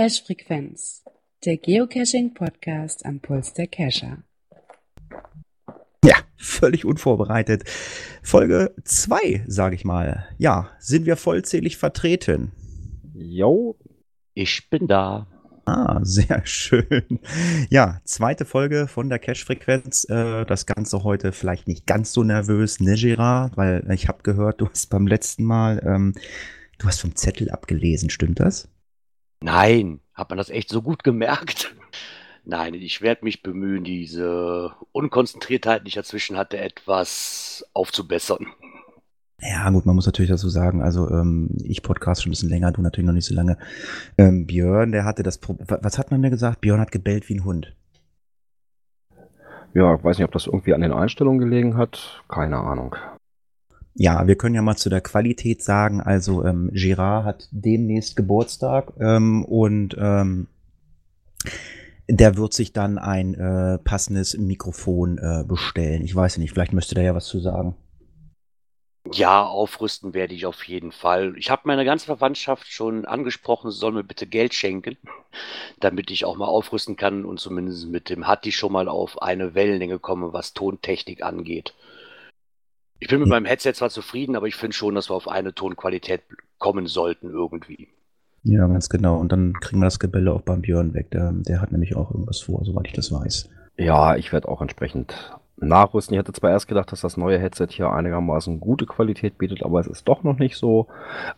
Cache Frequenz, der Geocaching Podcast am Puls der Cacher. Ja, völlig unvorbereitet. Folge 2, sage ich mal. Ja, sind wir vollzählig vertreten? Jo, ich bin da. Ah, sehr schön. Ja, zweite Folge von der Cache-Frequenz. Äh, das Ganze heute vielleicht nicht ganz so nervös, ne, Gerard? Weil ich habe gehört, du hast beim letzten Mal, ähm, du hast vom Zettel abgelesen, stimmt das? Nein, hat man das echt so gut gemerkt? Nein, ich werde mich bemühen, diese Unkonzentriertheit, die ich dazwischen hatte, etwas aufzubessern. Ja, gut, man muss natürlich dazu sagen, also ähm, ich podcast schon ein bisschen länger, du natürlich noch nicht so lange. Ähm, Björn, der hatte das Problem, was hat man mir gesagt? Björn hat gebellt wie ein Hund. Ja, ich weiß nicht, ob das irgendwie an den Einstellungen gelegen hat. Keine Ahnung. Ja, wir können ja mal zu der Qualität sagen. Also ähm, Girard hat demnächst Geburtstag ähm, und ähm, der wird sich dann ein äh, passendes Mikrofon äh, bestellen. Ich weiß nicht, vielleicht müsste der ja was zu sagen. Ja, aufrüsten werde ich auf jeden Fall. Ich habe meine ganze Verwandtschaft schon angesprochen, sie soll mir bitte Geld schenken, damit ich auch mal aufrüsten kann und zumindest mit dem Hatti schon mal auf eine Wellenlänge komme, was Tontechnik angeht. Ich bin mit meinem Headset zwar zufrieden, aber ich finde schon, dass wir auf eine Tonqualität kommen sollten irgendwie. Ja, ganz genau. Und dann kriegen wir das Gebelle auch beim Björn weg. Der, der hat nämlich auch irgendwas vor, soweit ich das weiß. Ja, ich werde auch entsprechend nachrüsten. Ich hatte zwar erst gedacht, dass das neue Headset hier einigermaßen gute Qualität bietet, aber es ist doch noch nicht so.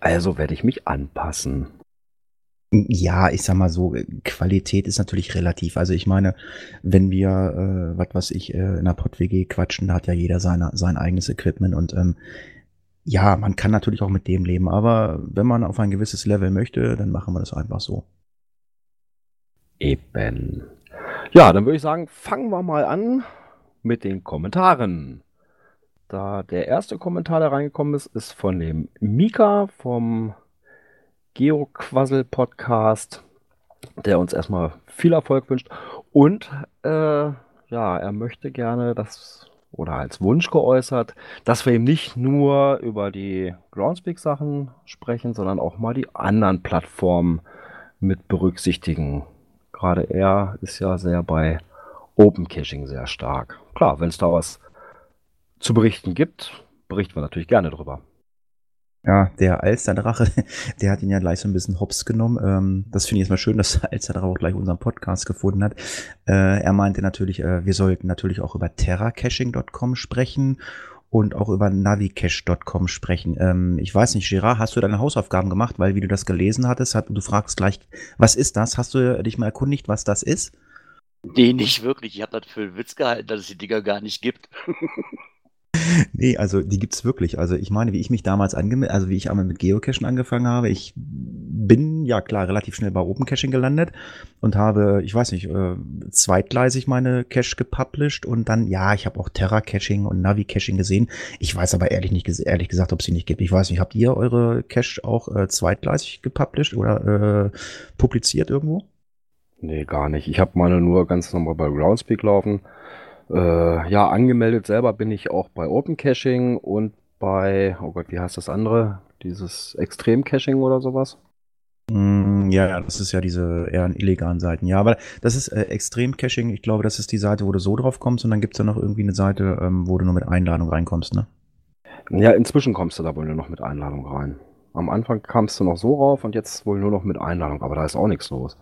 Also werde ich mich anpassen. Ja, ich sag mal so, Qualität ist natürlich relativ. Also ich meine, wenn wir, äh, was weiß ich, äh, in der Pott-WG quatschen, da hat ja jeder seine, sein eigenes Equipment und ähm, ja, man kann natürlich auch mit dem leben, aber wenn man auf ein gewisses Level möchte, dann machen wir das einfach so. Eben. Ja, dann würde ich sagen, fangen wir mal an mit den Kommentaren. Da der erste Kommentar, der reingekommen ist, ist von dem Mika vom Geoquassel-Podcast, der uns erstmal viel Erfolg wünscht. Und äh, ja, er möchte gerne das oder als Wunsch geäußert, dass wir eben nicht nur über die Groundspeak-Sachen sprechen, sondern auch mal die anderen Plattformen mit berücksichtigen. Gerade er ist ja sehr bei Open Caching sehr stark. Klar, wenn es da was zu berichten gibt, berichten wir natürlich gerne drüber. Ja, der Alsterdrache, der hat ihn ja gleich so ein bisschen hops genommen. Ähm, das finde ich erstmal schön, dass der Alsterdrache auch gleich unseren Podcast gefunden hat. Äh, er meinte natürlich, äh, wir sollten natürlich auch über terracaching.com sprechen und auch über navicache.com sprechen. Ähm, ich weiß nicht, Gerard, hast du deine Hausaufgaben gemacht? Weil, wie du das gelesen hattest, hat, du fragst gleich, was ist das? Hast du dich mal erkundigt, was das ist? Nee, nicht wirklich. Ich habe das für einen Witz gehalten, dass es die Dinger gar nicht gibt. Nee, also die gibt's wirklich. Also ich meine, wie ich mich damals angemeldet, also wie ich einmal mit Geocachen angefangen habe, ich bin ja klar relativ schnell bei Open Caching gelandet und habe, ich weiß nicht, äh, zweitgleisig meine Cache gepublished und dann, ja, ich habe auch Terra Caching und Navi Caching gesehen. Ich weiß aber ehrlich nicht, ehrlich gesagt, ob es sie nicht gibt. Ich weiß nicht, habt ihr eure Cache auch äh, zweitgleisig gepublished oder äh, publiziert irgendwo? Nee, gar nicht. Ich habe meine nur ganz normal bei Groundspeak laufen. Äh, ja, angemeldet selber bin ich auch bei Open Caching und bei, oh Gott, wie heißt das andere? Dieses Extrem Caching oder sowas? Mm, ja, ja, das ist ja diese eher illegalen Seiten. Ja, aber das ist äh, Extrem Caching. Ich glaube, das ist die Seite, wo du so drauf kommst und dann gibt es ja noch irgendwie eine Seite, ähm, wo du nur mit Einladung reinkommst, ne? Ja, inzwischen kommst du da wohl nur noch mit Einladung rein. Am Anfang kamst du noch so rauf und jetzt wohl nur noch mit Einladung, aber da ist auch nichts los.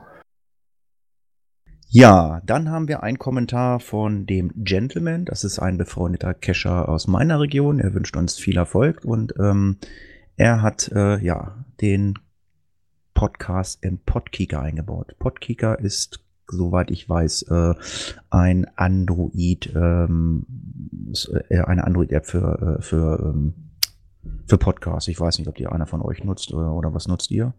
Ja, dann haben wir einen Kommentar von dem Gentleman. Das ist ein befreundeter Cacher aus meiner Region. Er wünscht uns viel Erfolg und ähm, er hat äh, ja den Podcast im Podkicker eingebaut. Podkicker ist, soweit ich weiß, äh, ein Android, ähm, äh, eine Android-App für, äh, für, ähm, für Podcasts. Ich weiß nicht, ob die einer von euch nutzt oder, oder was nutzt ihr?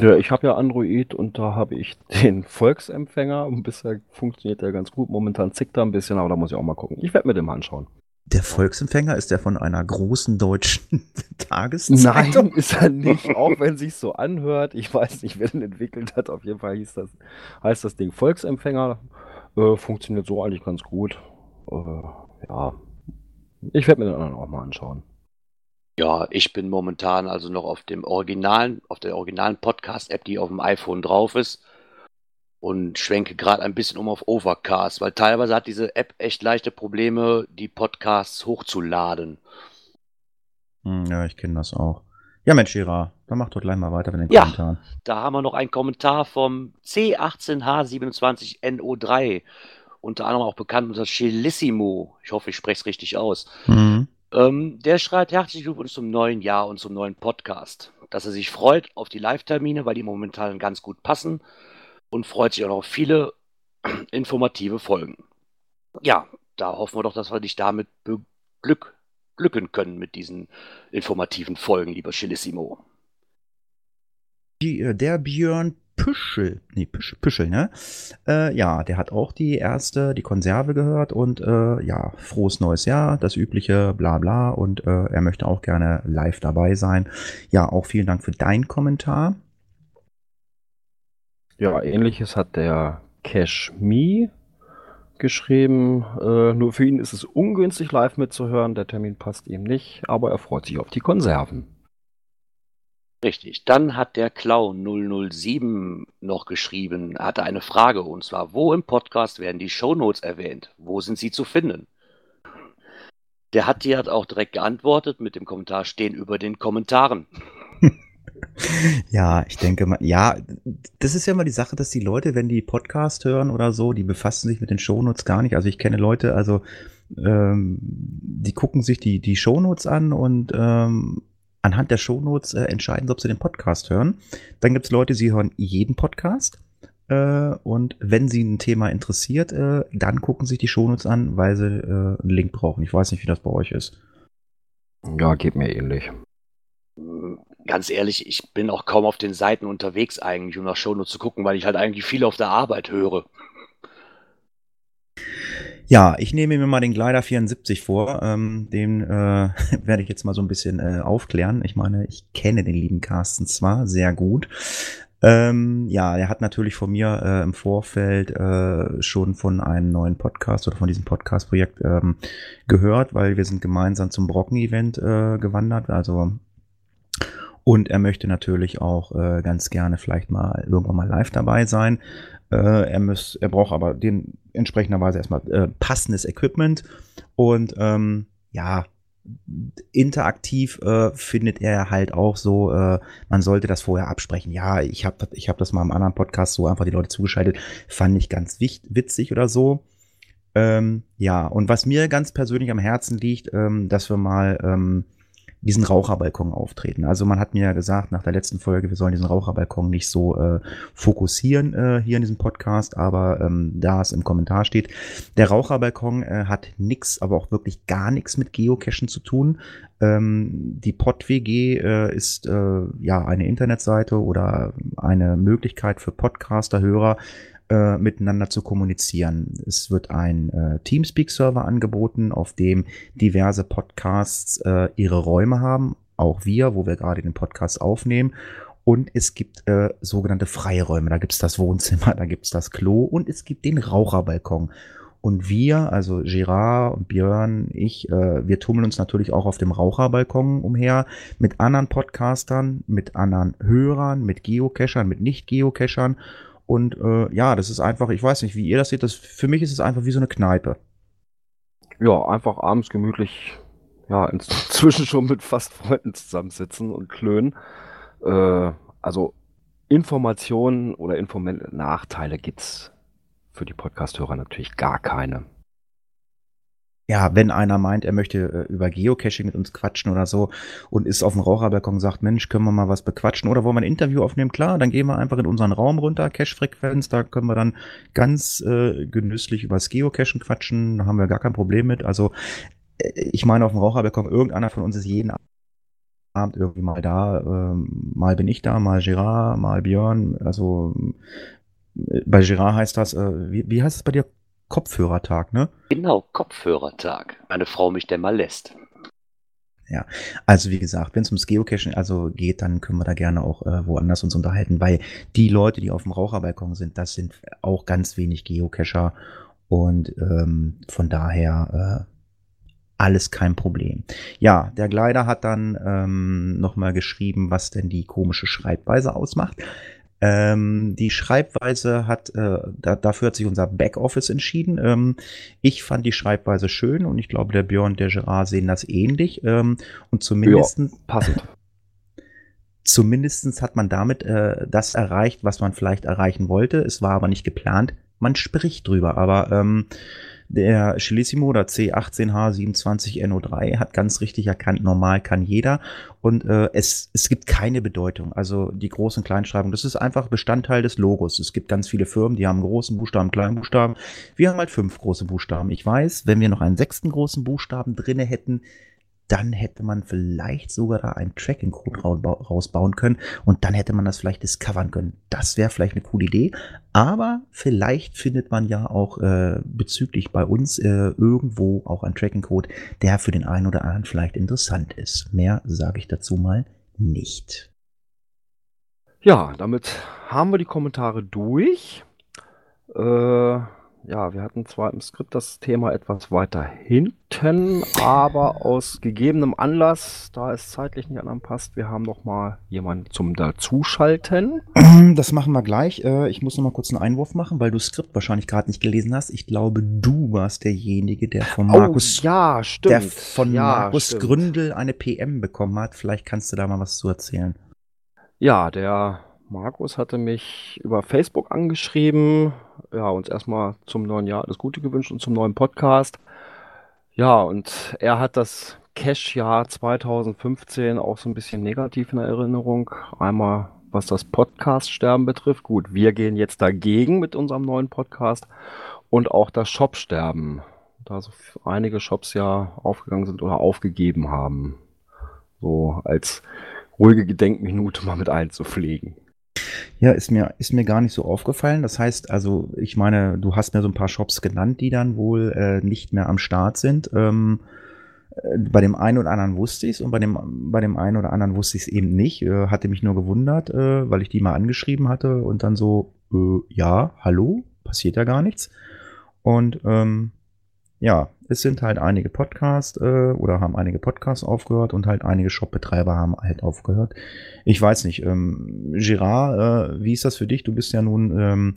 Ja, ich habe ja Android und da habe ich den Volksempfänger und bisher funktioniert der ganz gut. Momentan zickt er ein bisschen, aber da muss ich auch mal gucken. Ich werde mir den mal anschauen. Der Volksempfänger ist der von einer großen deutschen Tageszeitung? Nein, ist er nicht, auch wenn sich so anhört. Ich weiß nicht, wer den entwickelt hat. Auf jeden Fall hieß das, heißt das Ding Volksempfänger. Äh, funktioniert so eigentlich ganz gut. Äh, ja, ich werde mir den anderen auch mal anschauen. Ja, ich bin momentan also noch auf dem originalen, auf der originalen Podcast-App, die auf dem iPhone drauf ist und schwenke gerade ein bisschen um auf Overcast, weil teilweise hat diese App echt leichte Probleme, die Podcasts hochzuladen. Hm, ja, ich kenne das auch. Ja, Mensch, Ira, dann mach doch gleich mal weiter mit den Ja. Kommentaren. Da haben wir noch einen Kommentar vom C18H27NO3, unter anderem auch bekannt unter Chelissimo. Ich hoffe, ich spreche es richtig aus. Mhm. Ähm, der schreibt herzlich Glückwunsch zum neuen Jahr und zum neuen Podcast. Dass er sich freut auf die Live-Termine, weil die momentan ganz gut passen und freut sich auch noch auf viele informative Folgen. Ja, da hoffen wir doch, dass wir dich damit beglück, glücken können mit diesen informativen Folgen, lieber Chilissimo. Äh, der Björn Püschel, nee, Püschel, Püschel ne? Äh, ja, der hat auch die erste, die Konserve gehört und äh, ja, frohes neues Jahr, das übliche bla bla und äh, er möchte auch gerne live dabei sein. Ja, auch vielen Dank für deinen Kommentar. Ja, ähnliches hat der Cash Me geschrieben. Äh, nur für ihn ist es ungünstig, live mitzuhören. Der Termin passt ihm nicht, aber er freut sich auf die Konserven. Richtig. Dann hat der Clown 007 noch geschrieben, hatte eine Frage und zwar, wo im Podcast werden die Shownotes erwähnt? Wo sind sie zu finden? Der hat dir hat auch direkt geantwortet mit dem Kommentar stehen über den Kommentaren. Ja, ich denke mal, ja, das ist ja immer die Sache, dass die Leute, wenn die Podcast hören oder so, die befassen sich mit den Shownotes gar nicht. Also ich kenne Leute, also ähm, die gucken sich die, die Shownotes an und ähm, anhand der Shownotes äh, entscheiden, sie, ob sie den Podcast hören. Dann gibt es Leute, sie hören jeden Podcast. Äh, und wenn sie ein Thema interessiert, äh, dann gucken sich die Shownotes an, weil sie äh, einen Link brauchen. Ich weiß nicht, wie das bei euch ist. Ja, geht mir ähnlich. Ganz ehrlich, ich bin auch kaum auf den Seiten unterwegs eigentlich, um nach Shownotes zu gucken, weil ich halt eigentlich viel auf der Arbeit höre. Ja, ich nehme mir mal den Glider 74 vor. Ähm, den äh, werde ich jetzt mal so ein bisschen äh, aufklären. Ich meine, ich kenne den lieben Carsten zwar sehr gut. Ähm, ja, er hat natürlich von mir äh, im Vorfeld äh, schon von einem neuen Podcast oder von diesem Podcast-Projekt ähm, gehört, weil wir sind gemeinsam zum Brocken-Event äh, gewandert. Also und er möchte natürlich auch äh, ganz gerne vielleicht mal irgendwann mal live dabei sein. Äh, er, muss, er braucht aber den entsprechenderweise erstmal äh, passendes Equipment. Und ähm, ja, interaktiv äh, findet er halt auch so, äh, man sollte das vorher absprechen. Ja, ich habe ich hab das mal im anderen Podcast so einfach die Leute zugeschaltet, fand ich ganz witzig oder so. Ähm, ja, und was mir ganz persönlich am Herzen liegt, ähm, dass wir mal ähm, diesen Raucherbalkon auftreten. Also man hat mir ja gesagt nach der letzten Folge, wir sollen diesen Raucherbalkon nicht so äh, fokussieren äh, hier in diesem Podcast, aber ähm, da es im Kommentar steht, der Raucherbalkon äh, hat nix, aber auch wirklich gar nichts mit Geocachen zu tun. Ähm, die PodWG äh, ist äh, ja eine Internetseite oder eine Möglichkeit für Podcaster, Hörer, äh, miteinander zu kommunizieren. Es wird ein äh, Teamspeak-Server angeboten, auf dem diverse Podcasts äh, ihre Räume haben, auch wir, wo wir gerade den Podcast aufnehmen. Und es gibt äh, sogenannte Freiräume. Da gibt's das Wohnzimmer, da gibt's das Klo und es gibt den Raucherbalkon. Und wir, also Gerard und Björn, ich, äh, wir tummeln uns natürlich auch auf dem Raucherbalkon umher mit anderen Podcastern, mit anderen Hörern, mit Geocachern, mit Nicht-Geocachern. Und äh, ja, das ist einfach, ich weiß nicht, wie ihr das seht, das, für mich ist es einfach wie so eine Kneipe. Ja, einfach abends gemütlich, ja, inzwischen schon mit fast Freunden zusammensitzen und klönen. Äh, also Informationen oder informelle Nachteile gibt's für die Podcasthörer natürlich gar keine. Ja, wenn einer meint, er möchte äh, über Geocaching mit uns quatschen oder so und ist auf dem Raucherbalkon und sagt, Mensch, können wir mal was bequatschen oder wollen wir ein Interview aufnehmen? Klar, dann gehen wir einfach in unseren Raum runter, Cache-Frequenz, da können wir dann ganz äh, genüsslich über das Geocachen quatschen, da haben wir gar kein Problem mit. Also äh, ich meine, auf dem Raucherbalkon, irgendeiner von uns ist jeden Abend irgendwie mal da, ähm, mal bin ich da, mal Gerard, mal Björn, also äh, bei Gerard heißt das, äh, wie, wie heißt es bei dir? Kopfhörertag, ne? Genau, Kopfhörertag. Meine Frau mich denn mal lässt. Ja, also wie gesagt, wenn es ums Geocaching also geht, dann können wir da gerne auch äh, woanders uns unterhalten, weil die Leute, die auf dem Raucherbalkon sind, das sind auch ganz wenig Geocacher und ähm, von daher äh, alles kein Problem. Ja, der Gleiter hat dann ähm, nochmal geschrieben, was denn die komische Schreibweise ausmacht. Ähm, die Schreibweise hat, äh, da, dafür hat sich unser Backoffice entschieden. Ähm, ich fand die Schreibweise schön und ich glaube, der Björn und der Gerard sehen das ähnlich. Ähm, und zumindest Ja, passend. Zumindest hat man damit äh, das erreicht, was man vielleicht erreichen wollte. Es war aber nicht geplant. Man spricht drüber. Aber ähm, der Chilissimo oder C18H27NO3 hat ganz richtig erkannt, normal kann jeder. Und äh, es, es gibt keine Bedeutung. Also die Groß- und Kleinschreibung, das ist einfach Bestandteil des Logos. Es gibt ganz viele Firmen, die haben großen Buchstaben, kleinen Buchstaben. Wir haben halt fünf große Buchstaben. Ich weiß, wenn wir noch einen sechsten großen Buchstaben drinne hätten, dann hätte man vielleicht sogar da einen Tracking-Code rausbauen können und dann hätte man das vielleicht discovern können. Das wäre vielleicht eine coole Idee, aber vielleicht findet man ja auch äh, bezüglich bei uns äh, irgendwo auch einen Tracking-Code, der für den einen oder anderen vielleicht interessant ist. Mehr sage ich dazu mal nicht. Ja, damit haben wir die Kommentare durch. Äh, ja, wir hatten zwar im Skript das Thema etwas weiter hinten, aber aus gegebenem Anlass, da es zeitlich nicht anpasst, wir haben noch mal jemanden zum Dazuschalten. Das machen wir gleich. Äh, Ich muss noch mal kurz einen Einwurf machen, weil du das Skript wahrscheinlich gerade nicht gelesen hast. Ich glaube, du warst derjenige, der von Markus, oh, ja, stimmt. der von ja, Markus stimmt. Gründel eine PM bekommen hat. Vielleicht kannst du da mal was zu erzählen. Ja, der Markus hatte mich über Facebook angeschrieben, ja, uns erstmal zum neuen Jahr alles Gute gewünscht und zum neuen Podcast. Ja, und er hat das Cash-Jahr 2015 auch so ein bisschen negativ in Erinnerung. Einmal was das Podcast-Sterben betrifft. Gut, wir gehen jetzt dagegen mit unserem neuen Podcast und auch das Shop-Sterben, da so einige Shops ja aufgegangen sind oder aufgegeben haben. So als ruhige Gedenkminute mal mit einzupflegen. Ja, ist mir, ist mir gar nicht so aufgefallen. Das heißt, also, ich meine, du hast mir so ein paar Shops genannt, die dann wohl äh, nicht mehr am Start sind. Ähm, äh, bei dem einen oder anderen wusste ich es und bei dem, bei dem einen oder anderen wusste ich es eben nicht. Äh, hatte mich nur gewundert, äh, weil ich die mal angeschrieben hatte und dann so, äh, ja, hallo, passiert ja gar nichts. Und ähm, ja, es sind halt einige Podcasts äh, oder haben einige Podcasts aufgehört und halt einige Shopbetreiber haben halt aufgehört. Ich weiß nicht, ähm, Girard, äh, wie ist das für dich? Du bist ja nun ähm,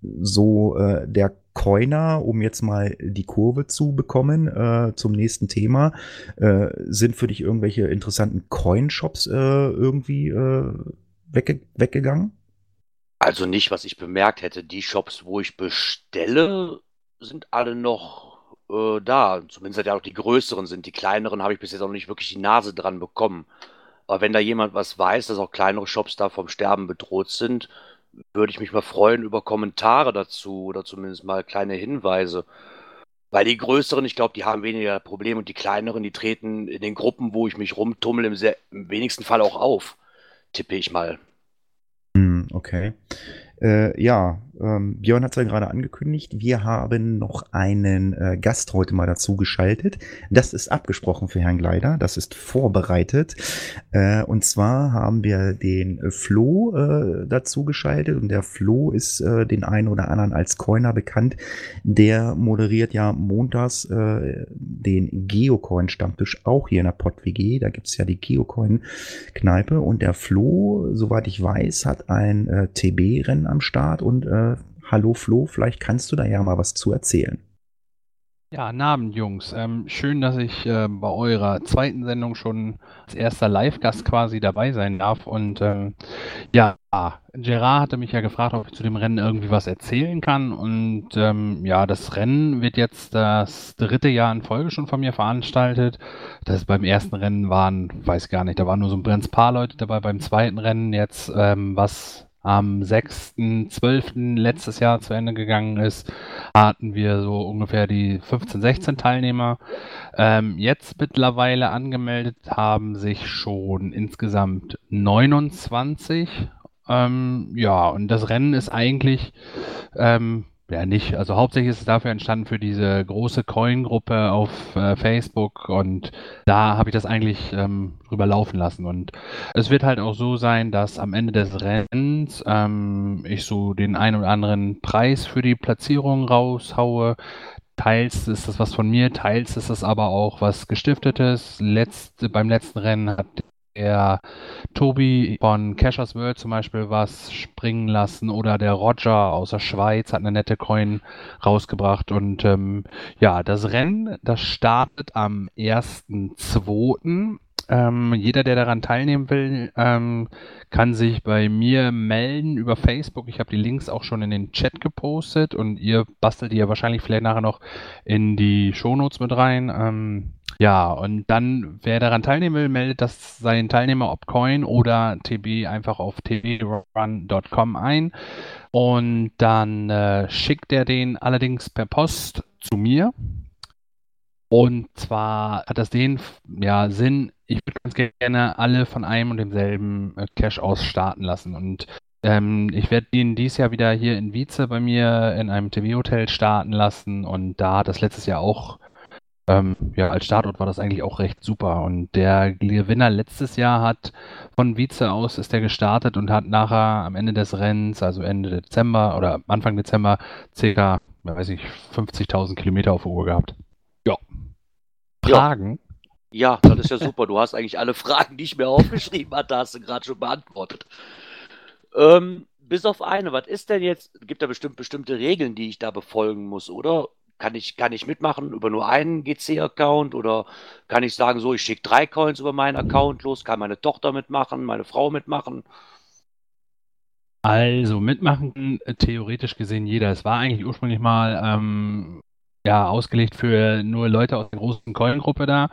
so äh, der Coiner, um jetzt mal die Kurve zu bekommen äh, zum nächsten Thema. Äh, sind für dich irgendwelche interessanten Coin-Shops äh, irgendwie äh, wegge weggegangen? Also nicht, was ich bemerkt hätte. Die Shops, wo ich bestelle, sind alle noch äh, da. Zumindest ja auch die größeren sind. Die kleineren habe ich bis jetzt auch nicht wirklich die Nase dran bekommen. Aber wenn da jemand was weiß, dass auch kleinere Shops da vom Sterben bedroht sind, würde ich mich mal freuen über Kommentare dazu oder zumindest mal kleine Hinweise. Weil die größeren, ich glaube, die haben weniger Probleme und die kleineren, die treten in den Gruppen, wo ich mich rumtummel, im, sehr, im wenigsten Fall auch auf. Tippe ich mal. Hm, okay. Äh, ja, ähm, Björn hat es ja gerade angekündigt. Wir haben noch einen äh, Gast heute mal dazu geschaltet. Das ist abgesprochen für Herrn Gleider. Das ist vorbereitet. Äh, und zwar haben wir den äh, Flo äh, dazu geschaltet. Und der Flo ist äh, den einen oder anderen als Coiner bekannt. Der moderiert ja montags äh, den Geocoin-Stammtisch auch hier in der PodWG. Da gibt's ja die Geocoin-Kneipe. Und der Flo, soweit ich weiß, hat ein äh, TB-Rennen am Start und äh, hallo Flo, vielleicht kannst du da ja mal was zu erzählen. Ja, Abend, Jungs. Ähm, schön, dass ich äh, bei eurer zweiten Sendung schon als erster Live-Gast quasi dabei sein darf. Und ähm, ja, Gerard hatte mich ja gefragt, ob ich zu dem Rennen irgendwie was erzählen kann. Und ähm, ja, das Rennen wird jetzt das dritte Jahr in Folge schon von mir veranstaltet. Das beim ersten Rennen waren, weiß gar nicht, da waren nur so ein paar Leute dabei. Beim zweiten Rennen jetzt, ähm, was am 6.12. letztes Jahr zu Ende gegangen ist, hatten wir so ungefähr die 15, 16 Teilnehmer. Ähm, jetzt mittlerweile angemeldet haben sich schon insgesamt 29. Ähm, ja, und das Rennen ist eigentlich ähm, ja, nicht. Also hauptsächlich ist es dafür entstanden für diese große Coin-Gruppe auf äh, Facebook und da habe ich das eigentlich ähm, drüber laufen lassen. Und es wird halt auch so sein, dass am Ende des Rennens ähm, ich so den einen oder anderen Preis für die Platzierung raushaue. Teils ist das was von mir, teils ist es aber auch was Gestiftetes. Letzte, beim letzten Rennen hat der Tobi von Cashers World zum Beispiel was springen lassen oder der Roger aus der Schweiz hat eine nette Coin rausgebracht und ähm, ja, das Rennen, das startet am 1.2. Ähm, jeder, der daran teilnehmen will, ähm, kann sich bei mir melden über Facebook. Ich habe die Links auch schon in den Chat gepostet und ihr bastelt die ja wahrscheinlich vielleicht nachher noch in die Shownotes mit rein. Ähm, ja, und dann, wer daran teilnehmen will, meldet das seinen Teilnehmer ob Coin oder TB einfach auf tbrun.com ein. Und dann äh, schickt er den allerdings per Post zu mir. Und zwar hat das den ja, Sinn, ich würde ganz gerne alle von einem und demselben äh, Cache aus starten lassen. Und ähm, ich werde ihn dieses Jahr wieder hier in Wietze bei mir in einem TV-Hotel starten lassen. Und da hat das letztes Jahr auch ähm, ja, als Startort war das eigentlich auch recht super. Und der Gewinner letztes Jahr hat von Vize aus ist der gestartet und hat nachher am Ende des Rennens, also Ende Dezember oder Anfang Dezember, circa, weiß ich, 50.000 Kilometer auf der Uhr gehabt. Ja. Fragen? Ja, das ist ja super. Du hast eigentlich alle Fragen, die ich mir aufgeschrieben hatte, hast du gerade schon beantwortet. Ähm, bis auf eine, was ist denn jetzt? Gibt da bestimmt bestimmte Regeln, die ich da befolgen muss, oder? Kann ich, kann ich mitmachen über nur einen GC-Account oder kann ich sagen, so, ich schicke drei Coins über meinen Account los, kann meine Tochter mitmachen, meine Frau mitmachen? Also mitmachen, äh, theoretisch gesehen jeder. Es war eigentlich ursprünglich mal ähm, ja, ausgelegt für nur Leute aus der großen Coin-Gruppe da.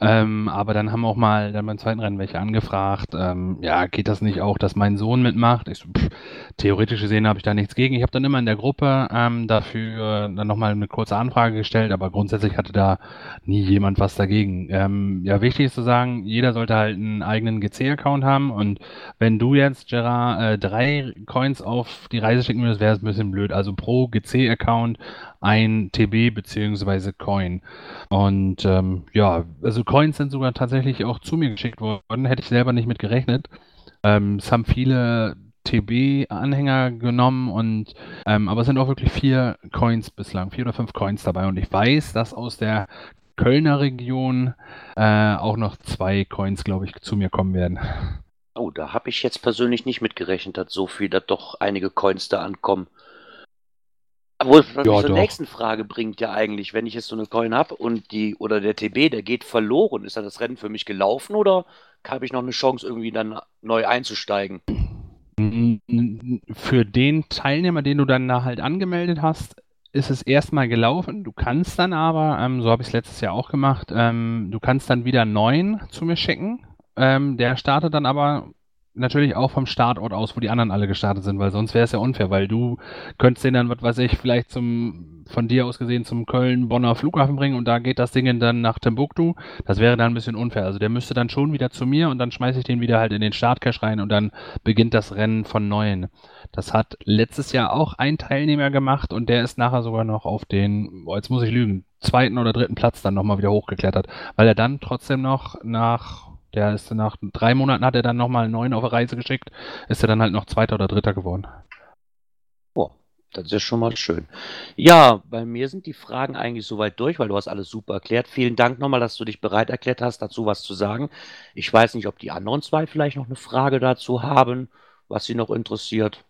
Ähm, aber dann haben auch mal dann beim zweiten Rennen welche angefragt, ähm, ja, geht das nicht auch, dass mein Sohn mitmacht? Ich pff, theoretisch gesehen habe ich da nichts gegen. Ich habe dann immer in der Gruppe ähm, dafür dann nochmal eine kurze Anfrage gestellt, aber grundsätzlich hatte da nie jemand was dagegen. Ähm, ja, wichtig ist zu sagen, jeder sollte halt einen eigenen GC-Account haben und wenn du jetzt, Gerard, äh, drei Coins auf die Reise schicken würdest, wäre es ein bisschen blöd. Also pro GC-Account ein TB beziehungsweise Coin. Und ähm, ja, also Coins sind sogar tatsächlich auch zu mir geschickt worden, hätte ich selber nicht mit gerechnet. Ähm, es haben viele TB-Anhänger genommen und ähm, aber es sind auch wirklich vier Coins bislang, vier oder fünf Coins dabei. Und ich weiß, dass aus der Kölner Region äh, auch noch zwei Coins, glaube ich, zu mir kommen werden. Oh, da habe ich jetzt persönlich nicht mitgerechnet, dass so viel, dass doch einige Coins da ankommen. Wo es ja, zur nächsten Frage bringt ja eigentlich, wenn ich jetzt so eine Coin habe und die oder der TB, der geht verloren, ist dann das Rennen für mich gelaufen oder habe ich noch eine Chance, irgendwie dann neu einzusteigen? Für den Teilnehmer, den du dann da halt angemeldet hast, ist es erstmal gelaufen. Du kannst dann aber, ähm, so habe ich es letztes Jahr auch gemacht, ähm, du kannst dann wieder einen neuen zu mir schicken. Ähm, der startet dann aber natürlich auch vom Startort aus, wo die anderen alle gestartet sind, weil sonst wäre es ja unfair, weil du könntest den dann, was weiß ich, vielleicht zum, von dir aus gesehen zum Köln-Bonner Flughafen bringen und da geht das Ding dann nach Timbuktu. Das wäre dann ein bisschen unfair. Also der müsste dann schon wieder zu mir und dann schmeiße ich den wieder halt in den Startcache rein und dann beginnt das Rennen von neuem. Das hat letztes Jahr auch ein Teilnehmer gemacht und der ist nachher sogar noch auf den, boah, jetzt muss ich lügen, zweiten oder dritten Platz dann nochmal wieder hochgeklettert, weil er dann trotzdem noch nach der ist nach drei Monaten hat er dann nochmal einen neuen auf eine Reise geschickt, ist er dann halt noch Zweiter oder Dritter geworden. Boah, das ist ja schon mal schön. Ja, bei mir sind die Fragen eigentlich soweit durch, weil du hast alles super erklärt. Vielen Dank nochmal, dass du dich bereit erklärt hast, dazu was zu sagen. Ich weiß nicht, ob die anderen zwei vielleicht noch eine Frage dazu haben, was sie noch interessiert.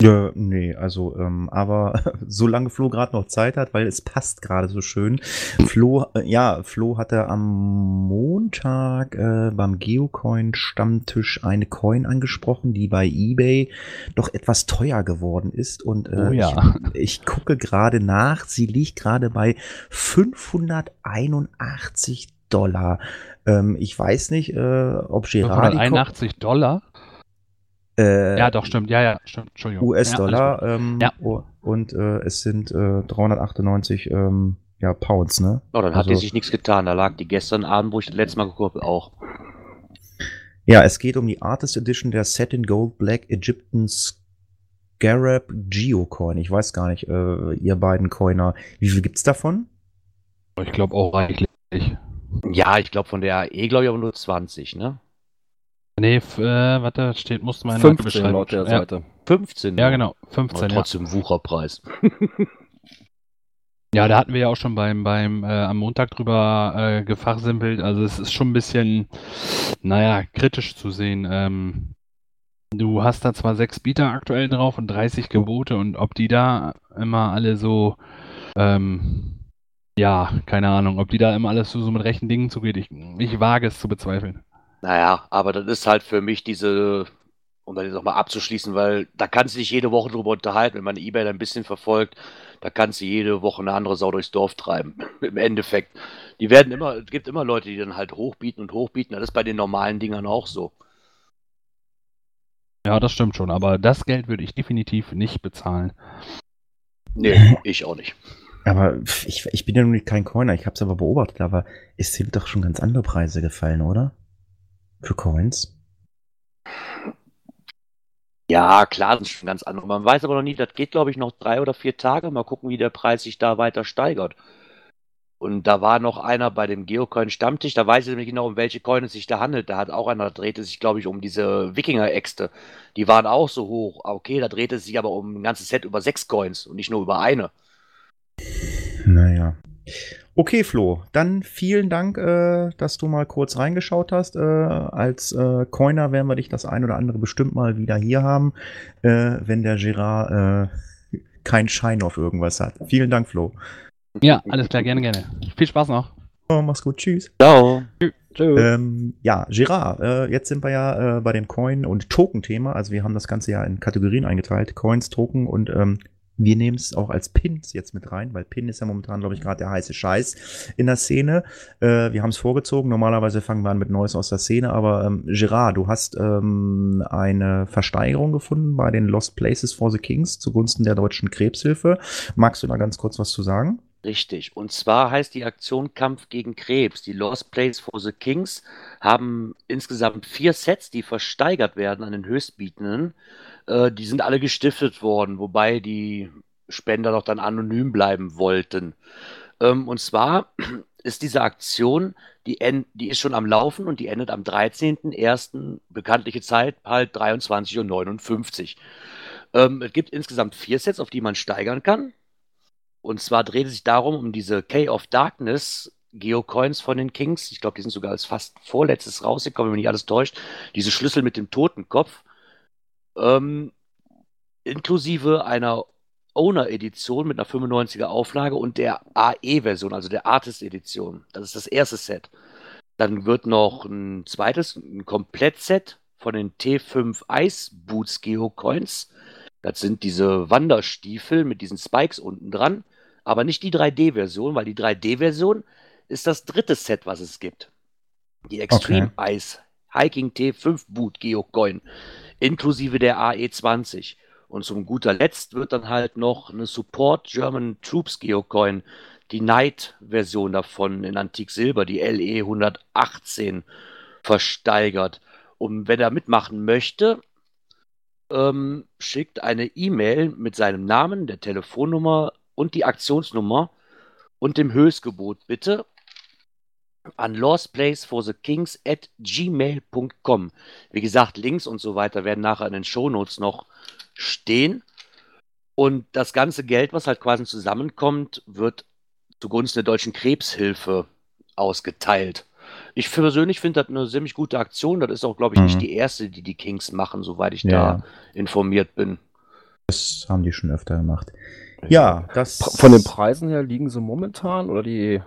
Ja, nee, also, ähm, aber solange Flo gerade noch Zeit hat, weil es passt gerade so schön. Flo, äh, ja, Flo hatte am Montag äh, beim Geocoin-Stammtisch eine Coin angesprochen, die bei eBay doch etwas teuer geworden ist. Und äh, oh, ja. ich, ich gucke gerade nach, sie liegt gerade bei 581 Dollar. Ähm, ich weiß nicht, äh, ob Gerard. 581 Dollar? Äh, ja, doch, stimmt. Ja, ja, stimmt. Entschuldigung. US-Dollar. Ja, ähm, ja. Und äh, es sind äh, 398 ähm, ja, Pounds, ne? Oh, dann also, hat die sich nichts getan. Da lag die gestern Abend, wo ich das letzte Mal geguckt habe, auch. Ja, es geht um die Artist Edition der Set in Gold Black Egyptian Garab Geocoin. Ich weiß gar nicht, äh, ihr beiden Coiner. Wie viel gibt's davon? Ich glaube auch reichlich. Ja, ich glaube von der AE, glaube ich, aber nur 20, ne? Nee, äh, warte, steht, musste in 15 Beschreibung laut der ja, Seite. 15. Ja, genau, Aber 15. Ja. trotzdem Wucherpreis. ja, da hatten wir ja auch schon beim, beim äh, am Montag drüber äh, gefachsimpelt. Also es ist schon ein bisschen, naja, kritisch zu sehen. Ähm, du hast da zwar sechs Bieter aktuell drauf und 30 Gebote und ob die da immer alle so, ähm, ja, keine Ahnung, ob die da immer alles so, so mit rechten Dingen zugeht, ich, ich wage es zu bezweifeln. Naja, aber das ist halt für mich diese, um das jetzt nochmal abzuschließen, weil da kannst du dich jede Woche drüber unterhalten, wenn man Ebay da ein bisschen verfolgt, da kannst du jede Woche eine andere Sau durchs Dorf treiben. Im Endeffekt. Die werden immer, es gibt immer Leute, die dann halt hochbieten und hochbieten. Das ist bei den normalen Dingern auch so. Ja, das stimmt schon, aber das Geld würde ich definitiv nicht bezahlen. Nee, ich auch nicht. Aber ich, ich bin ja nun kein Coiner, ich habe es aber beobachtet, aber es sind doch schon ganz andere Preise gefallen, oder? Für Coins. Ja, klar, das ist schon ganz andere. Man weiß aber noch nie, das geht, glaube ich, noch drei oder vier Tage. Mal gucken, wie der Preis sich da weiter steigert. Und da war noch einer bei dem Geocoin-Stammtisch, da weiß ich nämlich genau, um welche Coin es sich da handelt. Da hat auch einer, da drehte sich, glaube ich, um diese Wikinger-Äxte. Die waren auch so hoch. Ah, Okay, da drehte es sich aber um ein ganzes Set über sechs Coins und nicht nur über eine. Naja. Okay, Flo, dann vielen Dank, äh, dass du mal kurz reingeschaut hast. Äh, als äh, Coiner werden wir dich das ein oder andere bestimmt mal wieder hier haben, äh, wenn der Gerard äh, keinen Schein auf irgendwas hat. Vielen Dank, Flo. Ja, alles klar, gerne, gerne. Viel Spaß noch. Oh, mach's gut, tschüss. Ciao. Tschö. Ähm, ja, Gerard, äh, jetzt sind wir ja äh, bei dem Coin- und Token-Thema. Also wir haben das Ganze ja in Kategorien eingeteilt. Coins, Token und ähm, wir nehmen es auch als Pins jetzt mit rein, weil Pin ist ja momentan, glaube ich, gerade der heiße Scheiß in der Szene. Äh, wir haben es vorgezogen. Normalerweise fangen wir an mit Neues aus der Szene. Aber ähm, Gerard, du hast ähm, eine Versteigerung gefunden bei den Lost Places for the Kings zugunsten der Deutschen Krebshilfe. Magst du da ganz kurz was zu sagen? Richtig. Und zwar heißt die Aktion Kampf gegen Krebs. Die Lost Place for the Kings haben insgesamt vier Sets, die versteigert werden an den Höchstbietenden. Äh, die sind alle gestiftet worden, wobei die Spender doch dann anonym bleiben wollten. Ähm, und zwar ist diese Aktion, die, en die ist schon am Laufen und die endet am 13.01. bekannliche Zeit halt 23.59 Uhr. Ähm, es gibt insgesamt vier Sets, auf die man steigern kann. Und zwar dreht es sich darum, um diese Key of Darkness Geocoins von den Kings. Ich glaube, die sind sogar als fast vorletztes rausgekommen, wenn mich nicht alles täuscht. Diese Schlüssel mit dem Totenkopf. Ähm, inklusive einer Owner-Edition mit einer 95er Auflage und der AE-Version, also der Artist-Edition. Das ist das erste Set. Dann wird noch ein zweites, ein Komplettset von den T5 Ice Boots Geocoins. Das sind diese Wanderstiefel mit diesen Spikes unten dran, aber nicht die 3D-Version, weil die 3D-Version ist das dritte Set, was es gibt. Die Extreme Ice Hiking T5 Boot Geocoin, inklusive der AE20. Und zum guter Letzt wird dann halt noch eine Support German Troops Geocoin, die Night-Version davon in Antik Silber, die LE 118, versteigert. Und wenn er mitmachen möchte, ähm, schickt eine E-Mail mit seinem Namen, der Telefonnummer und die Aktionsnummer und dem Höchstgebot bitte an lostplaceforthekings at gmail.com. Wie gesagt, Links und so weiter werden nachher in den Shownotes noch stehen. Und das ganze Geld, was halt quasi zusammenkommt, wird zugunsten der Deutschen Krebshilfe ausgeteilt. Ich persönlich finde das eine ziemlich gute Aktion. Das ist auch, glaube ich, Mhm. nicht die erste, die die Kings machen, soweit ich Ja. da informiert bin. Das haben die schon öfter gemacht. Ja, das. Von den Preisen her liegen sie momentan oder die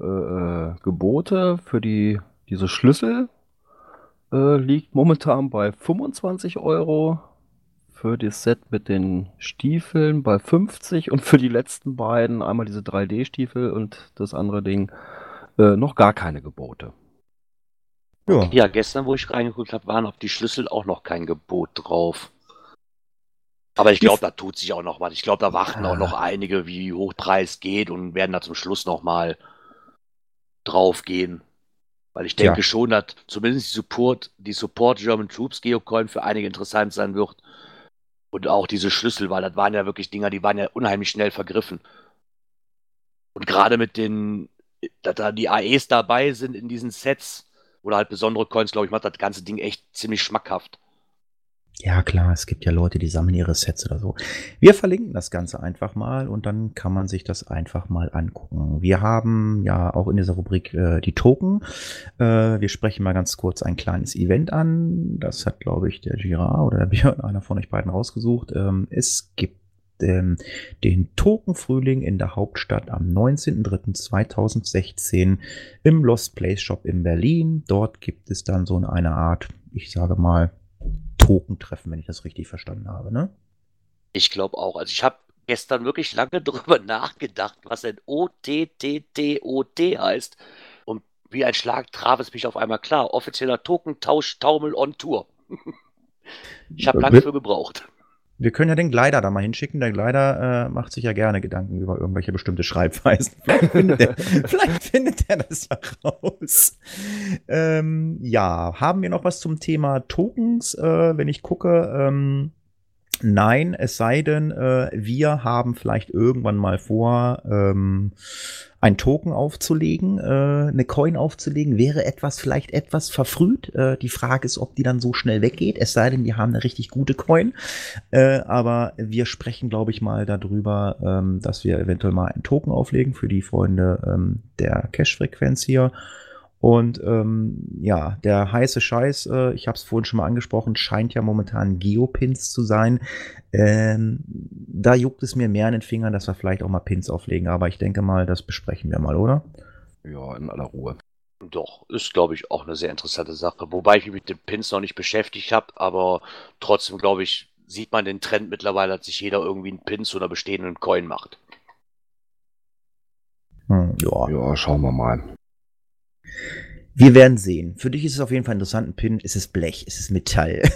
äh, äh, Gebote für die diese Schlüssel äh, liegt momentan bei 25 Euro. Für das Set mit den Stiefeln bei 50 und für die letzten beiden, einmal diese 3D-Stiefel und das andere Ding, äh, noch gar keine Gebote. Ja. Ja, gestern, wo ich reingeguckt habe, waren auf die Schlüssel auch noch kein Gebot drauf. Aber ich glaube, da tut sich auch noch was. Ich glaube, da warten auch noch einige, wie hoch Preis geht und werden da zum Schluss noch drauf gehen. Weil ich denke Tja. schon, dass zumindest die Support, die Support German Troops Geocoin für einige interessant sein wird. Und auch diese Schlüssel, weil das waren ja wirklich Dinger, die waren ja unheimlich schnell vergriffen. Und gerade mit den, dass da die AEs dabei sind in diesen Sets oder halt besondere Coins, glaube ich, macht das ganze Ding echt ziemlich schmackhaft. Ja, klar, es gibt ja Leute, die sammeln ihre Sets oder so. Wir verlinken das Ganze einfach mal und dann kann man sich das einfach mal angucken. Wir haben ja auch in dieser Rubrik äh, die Token. Äh, wir sprechen mal ganz kurz ein kleines Event an. Das hat, glaube ich, der Girard oder der Björn, einer von euch beiden, rausgesucht. Ähm, es gibt ähm, den Token-Frühling in der Hauptstadt am 19.03.2016 im Lost Place Shop in Berlin. Dort gibt es dann so eine Art, ich sage mal, Token treffen, wenn ich das richtig verstanden habe, ne? Ich glaube auch. Also ich habe gestern wirklich lange darüber nachgedacht, was denn OTTTOT heißt. Und wie ein Schlag traf es mich auf einmal klar. Offizieller Token-Tausch Taumel on Tour. ich habe lange für gebraucht. Wir können ja den Gleiter da mal hinschicken. Der Gleiter äh, macht sich ja gerne Gedanken über irgendwelche bestimmte Schreibweisen. Vielleicht findet er, vielleicht findet er das ja raus. Ähm, ja, haben wir noch was zum Thema Tokens? Äh, wenn ich gucke, ähm, nein, es sei denn, äh, wir haben vielleicht irgendwann mal vor, ähm, ein Token aufzulegen, äh, eine Coin aufzulegen, wäre etwas vielleicht etwas verfrüht. Äh, die Frage ist, ob die dann so schnell weggeht, es sei denn, die haben eine richtig gute Coin. Äh, aber wir sprechen, glaube ich, mal darüber, ähm, dass wir eventuell mal einen Token auflegen für die Freunde ähm, der Cash-Frequenz hier. Und ähm, ja, der heiße Scheiß, äh, ich habe es vorhin schon mal angesprochen, scheint ja momentan Geopins zu sein. Ähm, da juckt es mir mehr an den Fingern, dass wir vielleicht auch mal Pins auflegen. Aber ich denke mal, das besprechen wir mal, oder? Ja, in aller Ruhe. Doch, ist, glaube ich, auch eine sehr interessante Sache. Wobei ich mich mit den Pins noch nicht beschäftigt habe, aber trotzdem, glaube ich, sieht man den Trend mittlerweile, dass sich jeder irgendwie einen Pin zu einer bestehenden Coin macht. Hm, ja. ja, schauen wir mal. Wir werden sehen. Für dich ist es auf jeden Fall interessant. Ein Pin, ist es Blech, ist es Metall.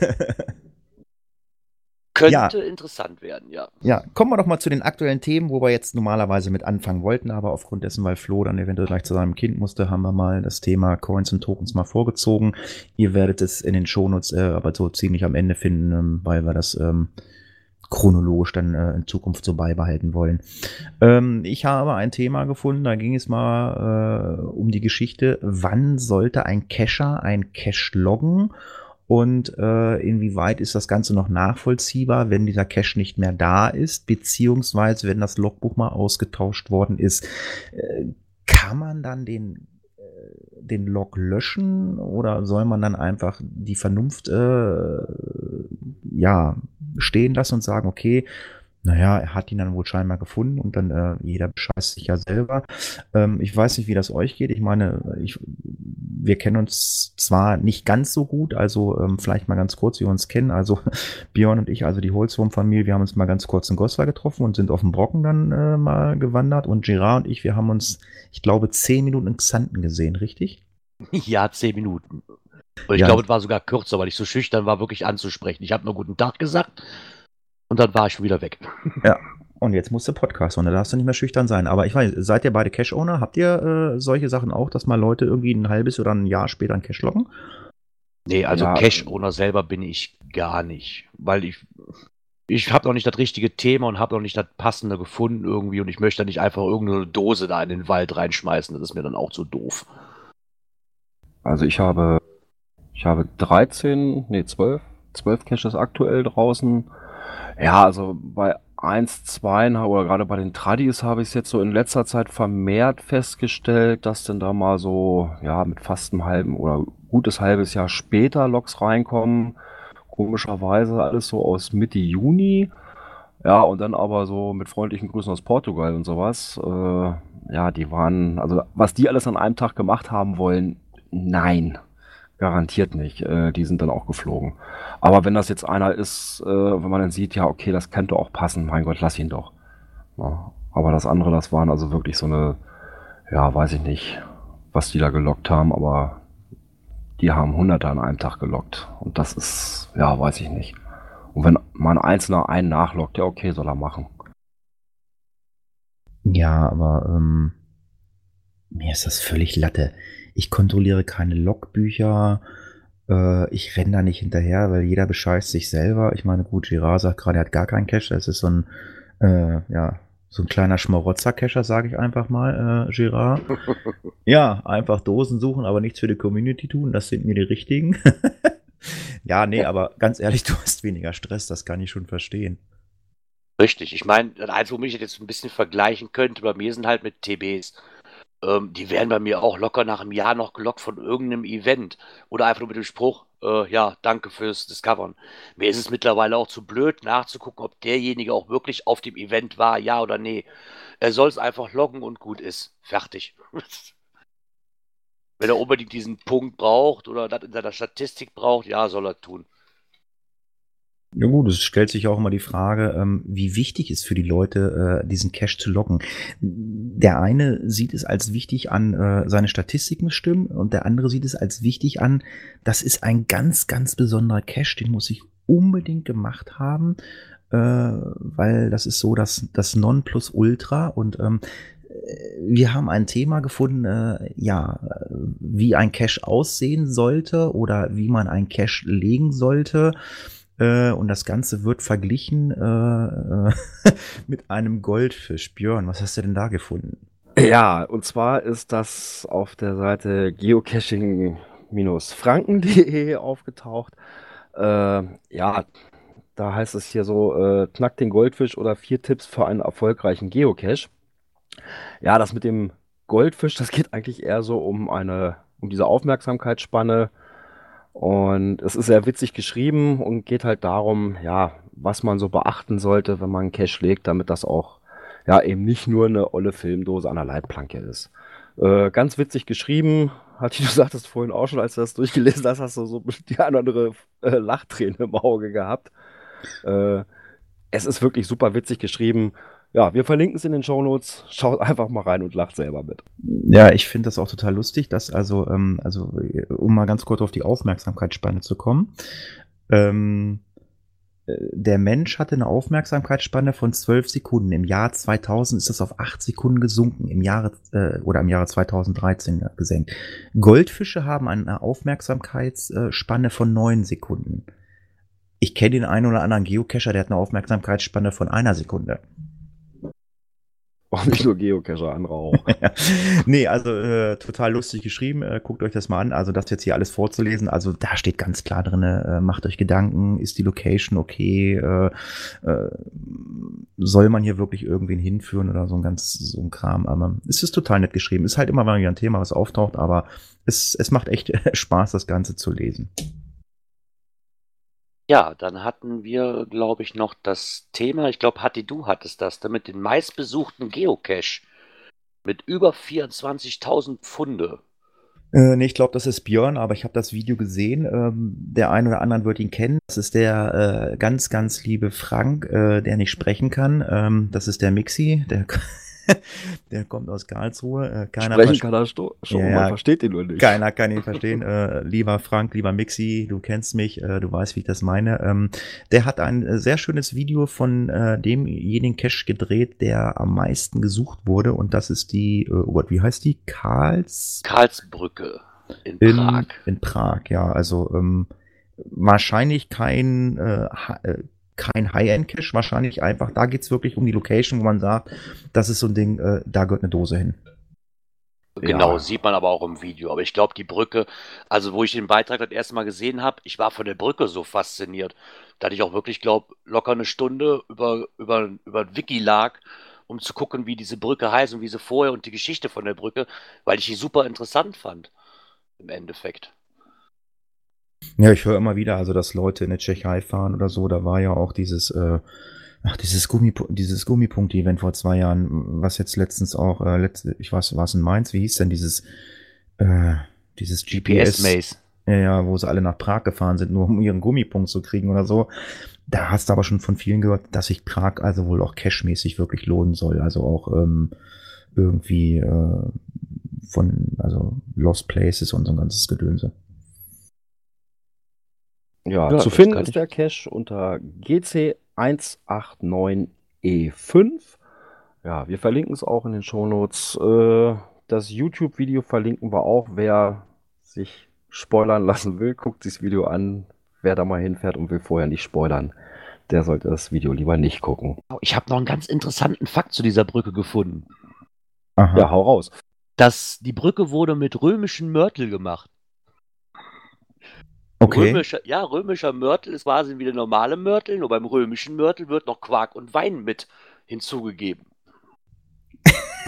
Könnte ja. interessant werden, ja. Ja, kommen wir doch mal zu den aktuellen Themen, wo wir jetzt normalerweise mit anfangen wollten, aber aufgrund dessen, weil Flo dann eventuell gleich zu seinem Kind musste, haben wir mal das Thema Coins und Tokens mal vorgezogen. Ihr werdet es in den Shownotes äh, aber so ziemlich am Ende finden, ähm, weil wir das ähm, chronologisch dann äh, in Zukunft so beibehalten wollen. Ähm, ich habe ein Thema gefunden, da ging es mal äh, um die Geschichte, wann sollte ein Cacher ein Cache loggen und äh, inwieweit ist das Ganze noch nachvollziehbar, wenn dieser Cache nicht mehr da ist, beziehungsweise wenn das Logbuch mal ausgetauscht worden ist. Äh, kann man dann den den Log löschen oder soll man dann einfach die Vernunft äh, ja stehen lassen und sagen, okay, naja, er hat ihn dann wohl scheinbar gefunden und dann äh, jeder bescheißt sich ja selber. Ähm, ich weiß nicht, wie das euch geht. Ich meine, ich, wir kennen uns zwar nicht ganz so gut, also ähm, vielleicht mal ganz kurz, wie wir uns kennen. Also Björn und ich, also die Holzwurm-Familie, wir haben uns mal ganz kurz in Goslar getroffen und sind auf dem Brocken dann äh, mal gewandert. Und Gerard und ich, wir haben uns, ich glaube, zehn Minuten in Xanten gesehen, richtig? Ja, zehn Minuten. Und ich ja. glaube, es war sogar kürzer, weil ich so schüchtern war, wirklich anzusprechen. Ich habe nur guten Tag gesagt und dann war ich schon wieder weg. Ja. Und jetzt musst du Podcast und da darfst du nicht mehr schüchtern sein. Aber ich weiß, seid ihr beide Cash-Owner? Habt ihr äh, solche Sachen auch, dass mal Leute irgendwie ein halbes oder ein Jahr später ein Cash loggen? Nee, also ja. Cash-Owner selber bin ich gar nicht. Weil ich, ich habe noch nicht das richtige Thema und habe noch nicht das passende gefunden irgendwie und ich möchte nicht einfach irgendeine Dose da in den Wald reinschmeißen. Das ist mir dann auch zu doof. Also ich habe, ich habe 13, nee 12, 12 Caches aktuell draußen. Ja, also bei 1, 2 oder gerade bei den Tradis habe ich es jetzt so in letzter Zeit vermehrt festgestellt, dass denn da mal so, ja, mit fast einem halben oder gutes halbes Jahr später Loks reinkommen. Komischerweise alles so aus Mitte Juni. Ja, und dann aber so mit freundlichen Grüßen aus Portugal und sowas. Äh, ja, die waren, also was die alles an einem Tag gemacht haben wollen, nein. Garantiert nicht. Äh, die sind dann auch geflogen. Aber wenn das jetzt einer ist, äh, wenn man dann sieht, ja, okay, das könnte auch passen, mein Gott, lass ihn doch. Ja, aber das andere, das waren also wirklich so eine, ja, weiß ich nicht, was die da gelockt haben, aber die haben Hunderte an einem Tag gelockt. Und das ist, ja, weiß ich nicht. Und wenn man Einzelner einen nachlockt, ja, okay, soll er machen. Ja, aber ähm, mir ist das völlig Latte. Ich kontrolliere keine Logbücher. Äh, ich renne da nicht hinterher, weil jeder bescheißt sich selber. Ich meine, gut, Girard sagt gerade, er hat gar keinen Cash. Das ist so ein, äh, ja, so ein kleiner Schmarotzer-Cacher, sage ich einfach mal, äh, Girard. ja, einfach Dosen suchen, aber nichts für die Community tun. Das sind mir die richtigen. ja, nee, aber ganz ehrlich, du hast weniger Stress. Das kann ich schon verstehen. Richtig. Ich meine, das Einzige, womit ich jetzt ein bisschen vergleichen könnte, bei mir sind halt mit TBs. Ähm, die werden bei mir auch locker nach einem Jahr noch gelockt von irgendeinem Event. Oder einfach nur mit dem Spruch, äh, ja, danke fürs Discovern. Mir ist es mittlerweile auch zu blöd nachzugucken, ob derjenige auch wirklich auf dem Event war, ja oder nee. Er soll es einfach loggen und gut ist. Fertig. Wenn er unbedingt diesen Punkt braucht oder das in seiner Statistik braucht, ja, soll er tun. Ja gut, es stellt sich auch immer die Frage, ähm, wie wichtig ist für die Leute, äh, diesen Cache zu locken. Der eine sieht es als wichtig an, äh, seine Statistiken stimmen und der andere sieht es als wichtig an, das ist ein ganz, ganz besonderer Cache, den muss ich unbedingt gemacht haben, äh, weil das ist so das, das Nonplusultra und ähm, wir haben ein Thema gefunden, ja, wie ein Cache aussehen sollte oder wie man ein Cache legen sollte. Äh, und das Ganze wird verglichen äh, mit einem Goldfisch. Björn, was hast du denn da gefunden? Ja, und zwar ist das auf der Seite geocaching-franken.de aufgetaucht. Äh, ja, da heißt es hier so, äh, knack den Goldfisch oder vier Tipps für einen erfolgreichen Geocache. Ja, das mit dem Goldfisch, das geht eigentlich eher so um eine, um diese Aufmerksamkeitsspanne und es ist sehr witzig geschrieben und geht halt darum, ja, was man so beachten sollte, wenn man Cache legt, damit das auch ja eben nicht nur eine olle Filmdose an der Leitplanke ist. Äh, ganz witzig geschrieben, hatte du sagtest vorhin auch schon, als du das durchgelesen hast, hast du so die eine oder andere äh, Lachträne im Auge gehabt. Äh, es ist wirklich super witzig geschrieben ja, wir verlinken es in den Show Notes. Schaut einfach mal rein und lacht selber mit. Ja, ich finde das auch total lustig, dass also, ähm, also um mal ganz kurz auf die Aufmerksamkeitsspanne zu kommen. Ähm, äh, der Mensch hatte eine Aufmerksamkeitsspanne von 12 Sekunden. Im Jahr 2000 ist das auf 8 Sekunden gesunken. Im Jahre äh, oder im Jahre 2013 gesenkt. Goldfische haben eine Aufmerksamkeitsspanne von 9 Sekunden. Ich kenne den einen oder anderen Geocacher, der hat eine Aufmerksamkeitsspanne von einer Sekunde. Auch nicht nur Geocacher, andere auch. nee, also äh, total lustig geschrieben. Äh, guckt euch das mal an. Also das jetzt hier alles vorzulesen. Also da steht ganz klar drin, äh, macht euch Gedanken, ist die Location okay? Äh, äh, soll man hier wirklich irgendwen hinführen oder so ein ganz so ein Kram. Aber es ist total nett geschrieben. Ist halt immer mal wieder ein Thema, was auftaucht, aber es, es macht echt Spaß, das Ganze zu lesen. Ja, dann hatten wir, glaube ich, noch das Thema, ich glaube, Hatti, du hattest das, damit den meistbesuchten Geocache mit über 24.000 Pfunde. Äh, nee, ich glaube, das ist Björn, aber ich habe das Video gesehen. Ähm, der eine oder andere wird ihn kennen. Das ist der äh, ganz, ganz liebe Frank, äh, der nicht sprechen kann. Ähm, das ist der Mixi, der der kommt aus Karlsruhe. Äh, keiner Sprechen kann er schon, ja, man versteht ihn nur nicht. Keiner kann ihn verstehen. Äh, lieber Frank, lieber Mixi, du kennst mich, äh, du weißt, wie ich das meine. Ähm, der hat ein äh, sehr schönes Video von äh, demjenigen Cache gedreht, der am meisten gesucht wurde. Und das ist die, äh, oh Gott, wie heißt die? Karls? Karlsbrücke in, in Prag. In Prag, ja. Also ähm, wahrscheinlich kein äh, kein High-End-Cache, wahrscheinlich einfach, da geht es wirklich um die Location, wo man sagt, das ist so ein Ding, äh, da gehört eine Dose hin. Genau, ja. sieht man aber auch im Video. Aber ich glaube, die Brücke, also wo ich den Beitrag das erste Mal gesehen habe, ich war von der Brücke so fasziniert, dass ich auch wirklich glaube, locker eine Stunde über, über, über Wiki lag, um zu gucken, wie diese Brücke heißt und wie sie vorher und die Geschichte von der Brücke, weil ich die super interessant fand. Im Endeffekt. Ja, ich höre immer wieder, also dass Leute in der Tschechei fahren oder so. Da war ja auch dieses, äh, ach, dieses Gummi, dieses Gummipunkt-Event vor zwei Jahren, was jetzt letztens auch, äh, letzt, ich weiß, war es in Mainz, wie hieß denn dieses, äh, dieses GPS, Maze. Ja, ja, wo sie alle nach Prag gefahren sind, nur um ihren Gummipunkt zu kriegen oder so. Da hast du aber schon von vielen gehört, dass sich Prag also wohl auch cashmäßig wirklich lohnen soll. Also auch ähm, irgendwie äh, von, also Lost Places und so ein ganzes Gedönse. Ja, ja zu finden ist der Cache unter GC189E5. Ja, wir verlinken es auch in den Shownotes. Äh, das YouTube-Video verlinken wir auch, wer sich spoilern lassen will, guckt sich das Video an. Wer da mal hinfährt und will vorher nicht spoilern, der sollte das Video lieber nicht gucken. Ich habe noch einen ganz interessanten Fakt zu dieser Brücke gefunden. Aha. Ja, hau raus. dass die Brücke wurde mit römischen Mörtel gemacht. Okay. Römischer, ja, römischer Mörtel ist quasi wie der normale Mörtel, nur beim römischen Mörtel wird noch Quark und Wein mit hinzugegeben.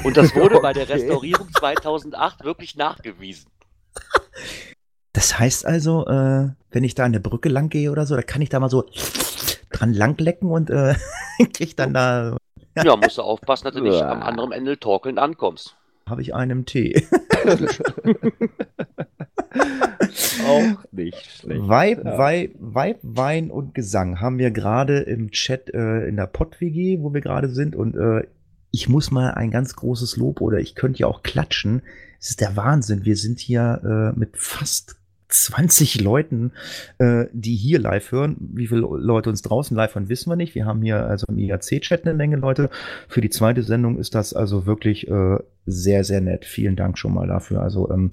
Und das wurde bei der Okay. Restaurierung 2008 wirklich nachgewiesen. Das heißt also, äh, wenn ich da an der Brücke lang gehe oder so, da kann ich da mal so dran langlecken und äh, krieg dann da, Ja, musst du aufpassen, dass du nicht am anderen Ende torkelnd ankommst. habe ich einen Tee. Auch nicht schlecht. Weib, Ja. Weib, Weib, Wein und Gesang haben wir gerade im Chat äh, in der Pott-WG, wo wir gerade sind. Und äh, ich muss mal ein ganz großes Lob oder ich könnte ja auch klatschen. Es ist der Wahnsinn. Wir sind hier äh, mit fast 20 Leuten, äh, die hier live hören. Wie viele Leute uns draußen live hören, wissen wir nicht. Wir haben hier also im IAC-Chat eine Menge Leute. Für die zweite Sendung ist das also wirklich äh, sehr, sehr nett. Vielen Dank schon mal dafür. Also ähm,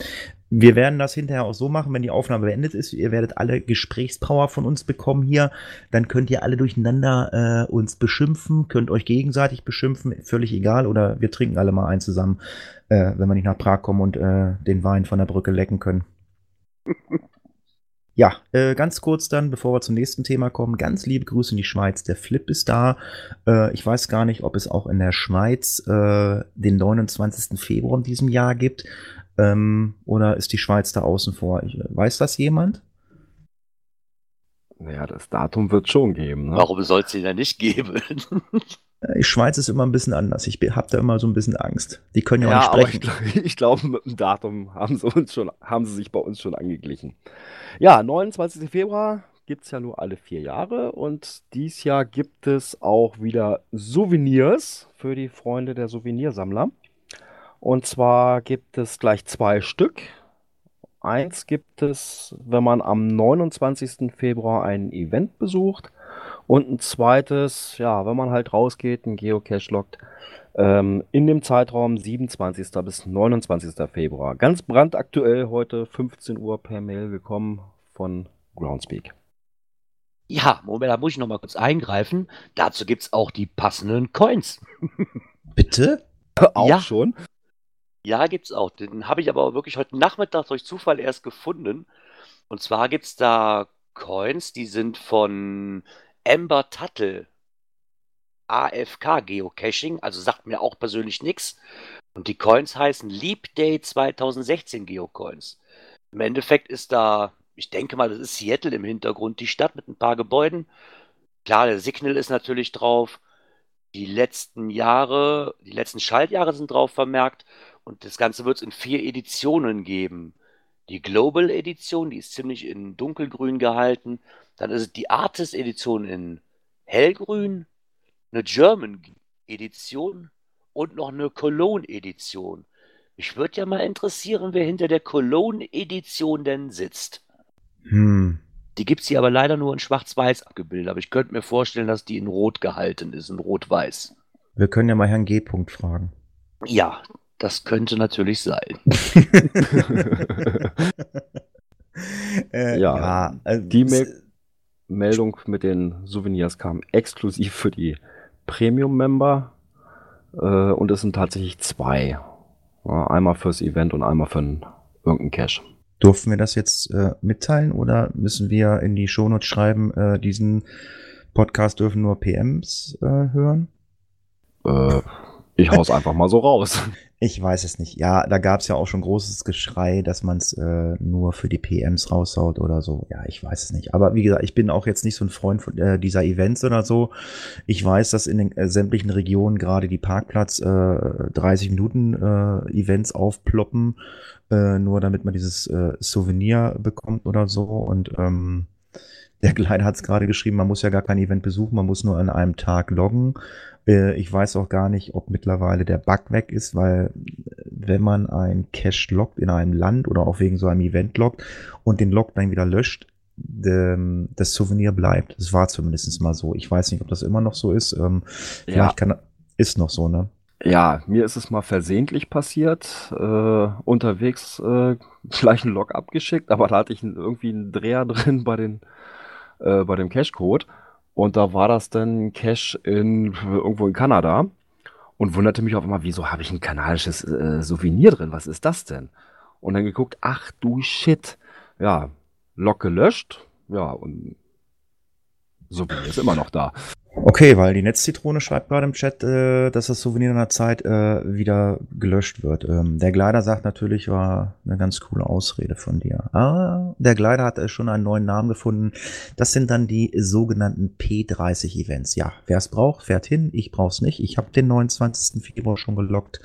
wir werden das hinterher auch so machen, wenn die Aufnahme beendet ist. Ihr werdet alle Gesprächspower von uns bekommen hier. Dann könnt ihr alle durcheinander äh, uns beschimpfen, könnt euch gegenseitig beschimpfen, völlig egal. Oder wir trinken alle mal ein zusammen, äh, wenn wir nicht nach Prag kommen und äh, den Wein von der Brücke lecken können. Ja, äh, ganz kurz dann, bevor wir zum nächsten Thema kommen, ganz liebe Grüße in die Schweiz. Der Flip ist da. Äh, ich weiß gar nicht, ob es auch in der Schweiz äh, den 29. Februar in diesem Jahr gibt. Ähm, oder ist die Schweiz da außen vor? Ich, weiß das jemand? Ja, das Datum wird schon geben. Ne? Warum soll es den denn nicht geben? Äh, Die Schweiz ist immer ein bisschen anders. Ich habe da immer so ein bisschen Angst. Die können ja, Ja, auch nicht ich, sprechen. glaub- ich glaube, mit dem Datum haben sie, uns schon, haben sie sich bei uns schon angeglichen. Ja, 29. Februar gibt es ja nur alle vier Jahre und dies Jahr gibt es auch wieder Souvenirs für die Freunde der Souvenirsammler. Und zwar gibt es gleich zwei Stück. Eins gibt es, wenn man am 29. Februar ein Event besucht. Und ein zweites, ja, wenn man halt rausgeht, einen Geocache lockt, ähm, in dem Zeitraum 27. bis 29. Februar. Ganz brandaktuell heute 15 Uhr per Mail gekommen von Groundspeak. ja, Moment, da muss ich noch mal kurz eingreifen. Dazu gibt es auch die passenden Coins. Bitte? Auch Ja. schon. Ja, gibt's auch. Den habe ich aber wirklich heute Nachmittag durch Zufall erst gefunden. Und zwar gibt's da Coins, die sind von Amber Tuttle. AFK Geocaching, also sagt mir auch persönlich nichts. Und die Coins heißen Leap Day 2016 Geocoins. Im Endeffekt ist da, ich denke mal, das ist Seattle im Hintergrund, die Stadt mit ein paar Gebäuden. Klar, der Signal ist natürlich drauf. Die letzten Jahre, die letzten Schaltjahre sind drauf vermerkt. Und das Ganze wird es in vier Editionen geben. Die Global Edition, die ist ziemlich in dunkelgrün gehalten. Dann ist es die Artist Edition in hellgrün, eine German Edition und noch eine Cologne Edition. Mich würde ja mal interessieren, wer hinter der Cologne Edition denn sitzt. Hm. Die gibt es hier aber leider nur in schwarz-weiß abgebildet. Aber ich könnte mir vorstellen, dass die in rot gehalten ist, in rot-weiß. Wir können ja mal Herrn G. -Punkt fragen. Ja, das könnte natürlich sein. äh, Ja, also die Mail- Meldung mit den Souvenirs kam exklusiv für die Premium-Member äh, und es sind tatsächlich zwei. Ja, einmal fürs Event und einmal für einen, irgendeinen Cache. Durften wir das jetzt äh, mitteilen oder müssen wir in die Shownotes schreiben, äh, diesen Podcast dürfen nur PMs äh, hören? Äh, ich hau's einfach mal so raus. Ich weiß es nicht. Ja, da gab es ja auch schon großes Geschrei, dass man es äh, nur für die PMs raushaut oder so. Ja, ich weiß es nicht. Aber wie gesagt, ich bin auch jetzt nicht so ein Freund von äh, dieser Events oder so. Ich weiß, dass in den äh, sämtlichen Regionen gerade die Parkplatz äh, 30 Minuten äh, Events aufploppen, äh, nur damit man dieses äh, Souvenir bekommt oder so. Und ähm, der Kleider hat es gerade geschrieben, man muss ja gar kein Event besuchen, man muss nur an einem Tag loggen. Äh, Ich weiß auch gar nicht, ob mittlerweile der Bug weg ist, weil wenn man ein Cache loggt in einem Land oder auch wegen so einem Event loggt und den Log dann wieder löscht, dem- das Souvenir bleibt. Das war zumindest mal so. Ich weiß nicht, ob das immer noch so ist. Ähm, Ja. Vielleicht kann ist noch so, ne? Ja, mir ist es mal versehentlich passiert. Äh, unterwegs äh, gleich einen Log abgeschickt, aber da hatte ich irgendwie einen Dreher drin bei, den, äh, bei dem Cache-Code. Und da war das dann Cache in, irgendwo in Kanada. Und wunderte mich auf einmal, wieso habe ich ein kanadisches äh, Souvenir drin? Was ist das denn? Und dann geguckt, ach du Shit. Ja, Log gelöscht. Ja, und Souvenir ist immer noch da. Okay, weil die Netzzitrone schreibt gerade im Chat, äh, dass das Souvenir in der Zeit äh, wieder gelöscht wird. Ähm, der Gleiter sagt natürlich, war eine ganz coole Ausrede von dir. Ah, der Gleiter hat äh, schon einen neuen Namen gefunden. Das sind dann die sogenannten P30-Events. Ja, wer es braucht, fährt hin. Ich brauch's nicht. Ich habe den 29. Februar schon gelockt.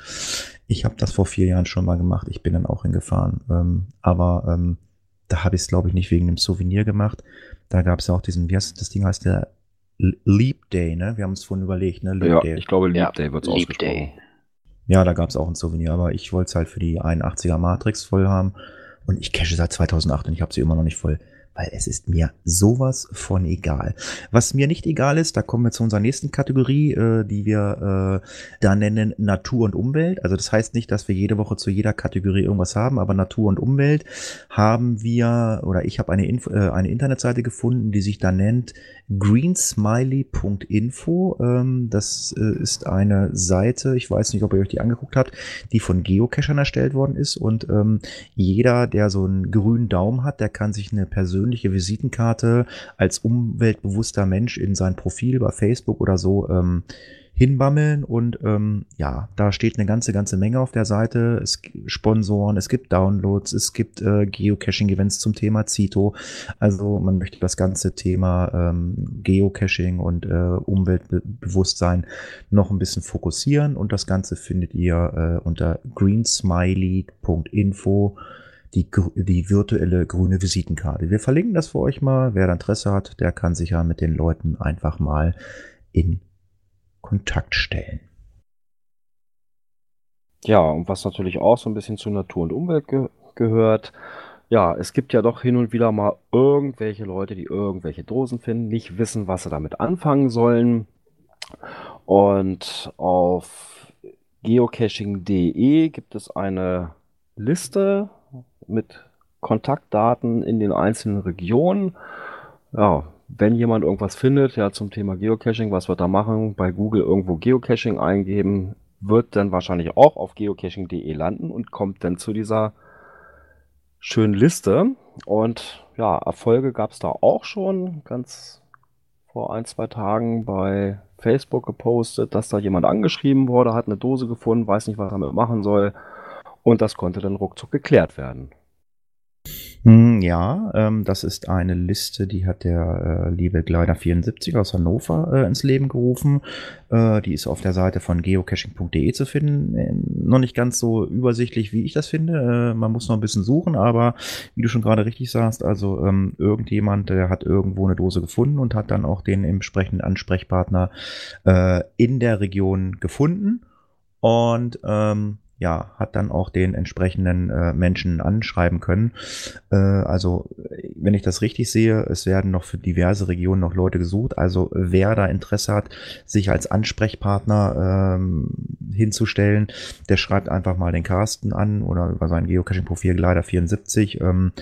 Ich habe das vor vier Jahren schon mal gemacht. Ich bin dann auch hingefahren. Ähm, aber ähm, da habe ich es, glaube ich, nicht wegen dem Souvenir gemacht. Da gab es ja auch diesen, wie heißt das Ding heißt der Leap Day, ne? Wir haben es vorhin überlegt, ne? Leap ja, Day. ich glaube, Leap ja, Day wird es ausgesprochen. Day. Ja, da gab es auch ein Souvenir, aber ich wollte es halt für die 81er Matrix voll haben. Und ich cache seit 2008 und ich habe sie immer noch nicht voll weil es ist mir sowas von egal. Was mir nicht egal ist, da kommen wir zu unserer nächsten Kategorie, äh, die wir äh, da nennen Natur und Umwelt. Also das heißt nicht, dass wir jede Woche zu jeder Kategorie irgendwas haben, aber Natur und Umwelt haben wir, oder ich habe eine, äh, eine Internetseite gefunden, die sich da nennt greensmiley.info. Ähm, das äh, ist eine Seite, ich weiß nicht, ob ihr euch die angeguckt habt, die von Geocachern erstellt worden ist und ähm, jeder, der so einen grünen Daumen hat, der kann sich eine persönliche persönliche Visitenkarte als umweltbewusster Mensch in sein Profil bei Facebook oder so ähm, hinbammeln und ähm, ja, da steht eine ganze, ganze Menge auf der Seite. Es gibt Sponsoren, es gibt Downloads, es gibt äh, Geocaching-Events zum Thema Zito. Also man möchte das ganze Thema ähm, Geocaching und äh, Umweltbewusstsein noch ein bisschen fokussieren und das Ganze findet ihr äh, unter greensmiley.info die, die virtuelle grüne Visitenkarte. Wir verlinken das für euch mal. Wer Interesse hat, der kann sich ja mit den Leuten einfach mal in Kontakt stellen. Ja, und was natürlich auch so ein bisschen zu Natur und Umwelt ge gehört, ja, es gibt ja doch hin und wieder mal irgendwelche Leute, die irgendwelche Dosen finden, nicht wissen, was sie damit anfangen sollen. Und auf geocaching.de gibt es eine Liste mit Kontaktdaten in den einzelnen Regionen. Ja, wenn jemand irgendwas findet, ja, zum Thema Geocaching, was wird er machen? Bei Google irgendwo Geocaching eingeben, wird dann wahrscheinlich auch auf geocaching.de landen und kommt dann zu dieser schönen Liste. Und ja, Erfolge gab es da auch schon, ganz vor ein, zwei Tagen bei Facebook gepostet, dass da jemand angeschrieben wurde, hat eine Dose gefunden, weiß nicht, was er damit machen soll. Und das konnte dann ruckzuck geklärt werden. Hm, ja, ähm, das ist eine Liste, die hat der äh, liebe Gleiter 74 aus Hannover äh, ins Leben gerufen. Äh, die ist auf der Seite von geocaching.de zu finden. Äh, noch nicht ganz so übersichtlich, wie ich das finde. Äh, man muss noch ein bisschen suchen, aber wie du schon gerade richtig sagst, also ähm, irgendjemand, der hat irgendwo eine Dose gefunden und hat dann auch den entsprechenden Ansprechpartner äh, in der Region gefunden. Und ähm, ja, hat dann auch den entsprechenden äh, Menschen anschreiben können. Äh, also, wenn ich das richtig sehe, es werden noch für diverse Regionen noch Leute gesucht. Also, wer da Interesse hat, sich als Ansprechpartner ähm, hinzustellen, der schreibt einfach mal den Carsten an oder über sein Geocaching-Profil Gleider74. Ähm,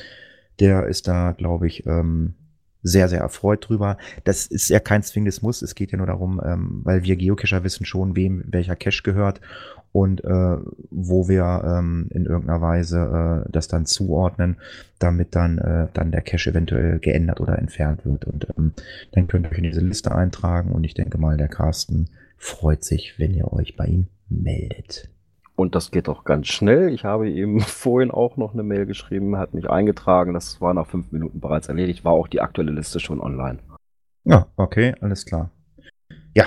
der ist da, glaube ich, ähm, sehr, sehr erfreut drüber. Das ist ja kein zwingendes Muss. Es geht ja nur darum, ähm, weil wir Geocacher wissen schon, wem welcher Cache gehört und äh, wo wir ähm, in irgendeiner Weise äh, das dann zuordnen, damit dann, äh, dann der Cache eventuell geändert oder entfernt wird. Und ähm, dann könnt ihr euch in diese Liste eintragen und ich denke mal, der Carsten freut sich, wenn ihr euch bei ihm meldet. Und das geht auch ganz schnell. Ich habe ihm vorhin auch noch eine Mail geschrieben, hat mich eingetragen. Das war nach fünf Minuten bereits erledigt. War auch die aktuelle Liste schon online. Ja, okay, alles klar. Ja,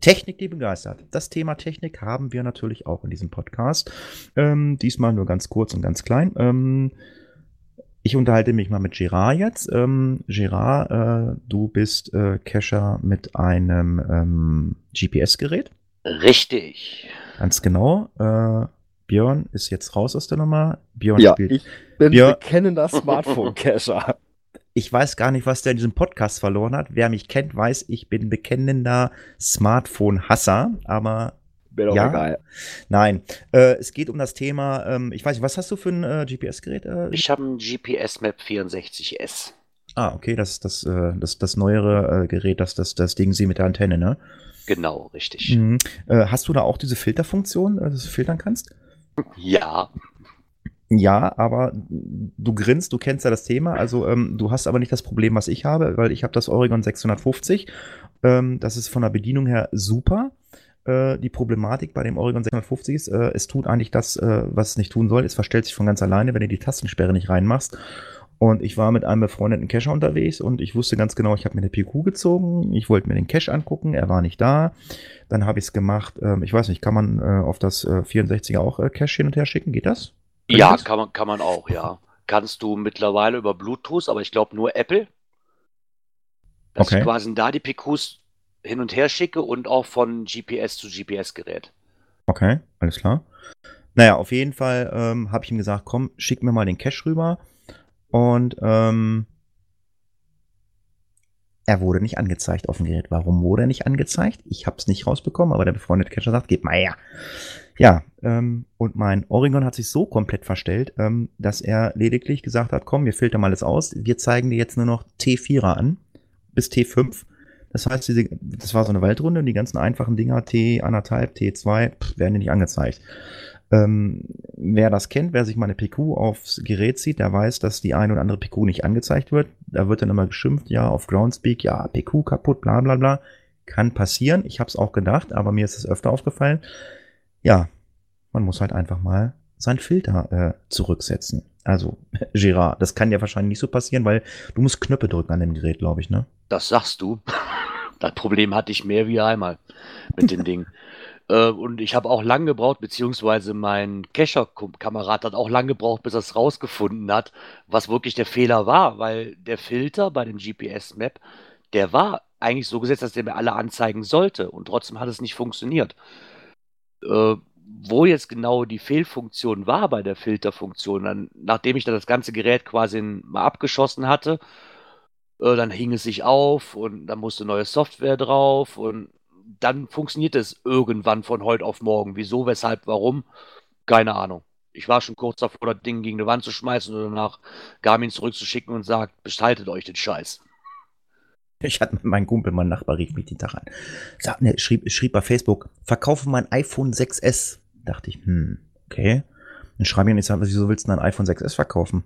Technik, die begeistert. Das Thema Technik haben wir natürlich auch in diesem Podcast. Ähm, diesmal nur ganz kurz und ganz klein. Ähm, ich unterhalte mich mal mit Gerard jetzt. Ähm, Gerard, äh, du bist äh, Cacher mit einem ähm, GPS-Gerät. Richtig. Ganz genau. Äh, Björn ist jetzt raus aus der Nummer. Björn ja, spielt. Ich bin Björn bekennender Smartphone-Cacher ich weiß gar nicht, was der in diesem Podcast verloren hat. Wer mich kennt, weiß, ich bin bekennender Smartphone-Hasser, aber Mir doch Ja. egal. Nein, äh, es geht um das Thema, ähm, ich weiß nicht, was hast du für ein äh, GPS-Gerät? Äh? Ich habe ein GPS Map 64S. Ah, okay, das ist das, äh, das, das neuere äh, Gerät, das, das, das Ding sie mit der Antenne, ne? Genau, richtig. Mhm. Äh, hast du da auch diese Filterfunktion, äh, dass du filtern kannst? Ja, Ja, aber du grinst, du kennst ja das Thema, also ähm, du hast aber nicht das Problem, was ich habe, weil ich habe das Oregon 650. Ähm, das ist von der Bedienung her super. Äh, die Problematik bei dem Oregon 650 ist, äh, es tut eigentlich das, äh, was es nicht tun soll. Es verstellt sich von ganz alleine, wenn du die Tastensperre nicht reinmachst. Und ich war mit einem befreundeten Cacher unterwegs und ich wusste ganz genau, ich habe mir eine PQ gezogen, ich wollte mir den Cache angucken, er war nicht da. Dann habe ich es gemacht, ähm, ich weiß nicht, kann man äh, auf das äh, 64er auch äh, Cache hin und her schicken? Geht das? Kann ja, das? kann man, kann man auch, ja. Kannst du mittlerweile über Bluetooth, aber ich glaube nur Apple. Dass Okay. ich quasi da die PQs hin und her schicke und auch von GPS zu GPS-Gerät. Okay, alles klar. Naja, auf jeden Fall ähm, habe ich ihm gesagt, komm, schick mir mal den Cash rüber. Und ähm, er wurde nicht angezeigt auf dem Gerät. Warum wurde er nicht angezeigt? Ich habe es nicht rausbekommen, aber der befreundete Cacher sagt, gib mal her. Ja, ähm, und mein Oregon hat sich so komplett verstellt, ähm, dass er lediglich gesagt hat, komm, wir filtern mal alles aus. Wir zeigen dir jetzt nur noch T4er an bis T5. Das heißt, diese, das war so eine Waldrunde und die ganzen einfachen Dinger T1,5, T2 pff, werden dir nicht angezeigt. Ähm, wer das kennt, wer sich mal eine PQ aufs Gerät zieht, der weiß, dass die eine oder andere PQ nicht angezeigt wird. Da wird dann immer geschimpft, ja, auf Groundspeak, ja, PQ kaputt, bla bla bla. Kann passieren. Ich habe es auch gedacht, aber mir ist es öfter aufgefallen. Ja, man muss halt einfach mal seinen Filter äh, zurücksetzen. Also, Gerard, das kann ja wahrscheinlich nicht so passieren, weil du musst Knöpfe drücken an dem Gerät, glaube ich, ne? Das sagst du. Das Problem hatte ich mehr wie einmal mit dem Ding. Äh, und ich habe auch lang gebraucht, beziehungsweise mein Cacher-Kamerad hat auch lang gebraucht, bis er es rausgefunden hat, was wirklich der Fehler war, weil der Filter bei dem GPS-Map, der war eigentlich so gesetzt, dass der mir alle anzeigen sollte und trotzdem hat es nicht funktioniert. Äh, wo jetzt genau die Fehlfunktion war bei der Filterfunktion, dann, nachdem ich dann das ganze Gerät quasi mal abgeschossen hatte, äh, dann hing es sich auf und dann musste neue Software drauf und dann funktioniert es irgendwann von heute auf morgen. Wieso, weshalb, warum? Keine Ahnung. Ich war schon kurz davor, das Ding gegen die Wand zu schmeißen oder nach Garmin zurückzuschicken und sagt, behaltet euch den Scheiß. Ich hatte mit meinem Kumpel, mein Nachbar rief mich den Tag an. Sag, ne, schrieb, schrieb bei Facebook, verkaufe mein iPhone 6S. Dachte ich, hm, okay. Dann schreibe ich und ich sage, wieso willst du denn ein iPhone 6S verkaufen?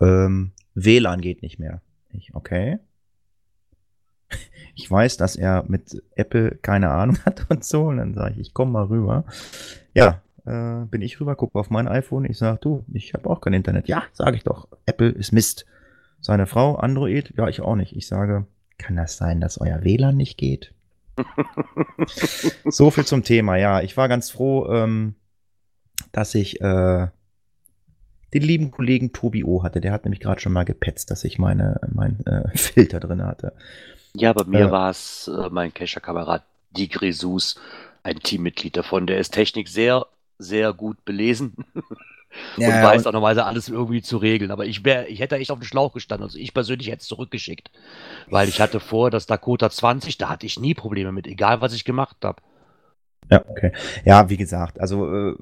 Ähm, WLAN geht nicht mehr. Ich, okay. Ich weiß, dass er mit Apple keine Ahnung hat und so. Und dann sage ich, ich komme mal rüber. Ja, äh, bin ich rüber, gucke auf mein iPhone. Ich sage, du, ich habe auch kein Internet. Ja, sage ich doch. Apple ist Mist. Seine Frau, Android, ja, ich auch nicht. Ich sage, kann das sein, dass euer WLAN nicht geht? so viel zum Thema. Ja, ich war ganz froh, ähm, dass ich äh, den lieben Kollegen Tobi O hatte. Der hat nämlich gerade schon mal gepetzt, dass ich meine mein äh, Filter drin hatte. Ja, bei mir Äh. war es äh, mein Cacher-Kamerad Digresus, ein Teammitglied davon. Der ist Technik sehr, sehr gut belesen und weiß auch normalerweise alles irgendwie zu regeln. Aber ich, wär, ich hätte echt auf den Schlauch gestanden. Also ich persönlich hätte es zurückgeschickt. Weil ich hatte vor, das Dakota 20, da hatte ich nie Probleme mit, egal was ich gemacht habe. Ja, okay. Ja, wie gesagt, also äh,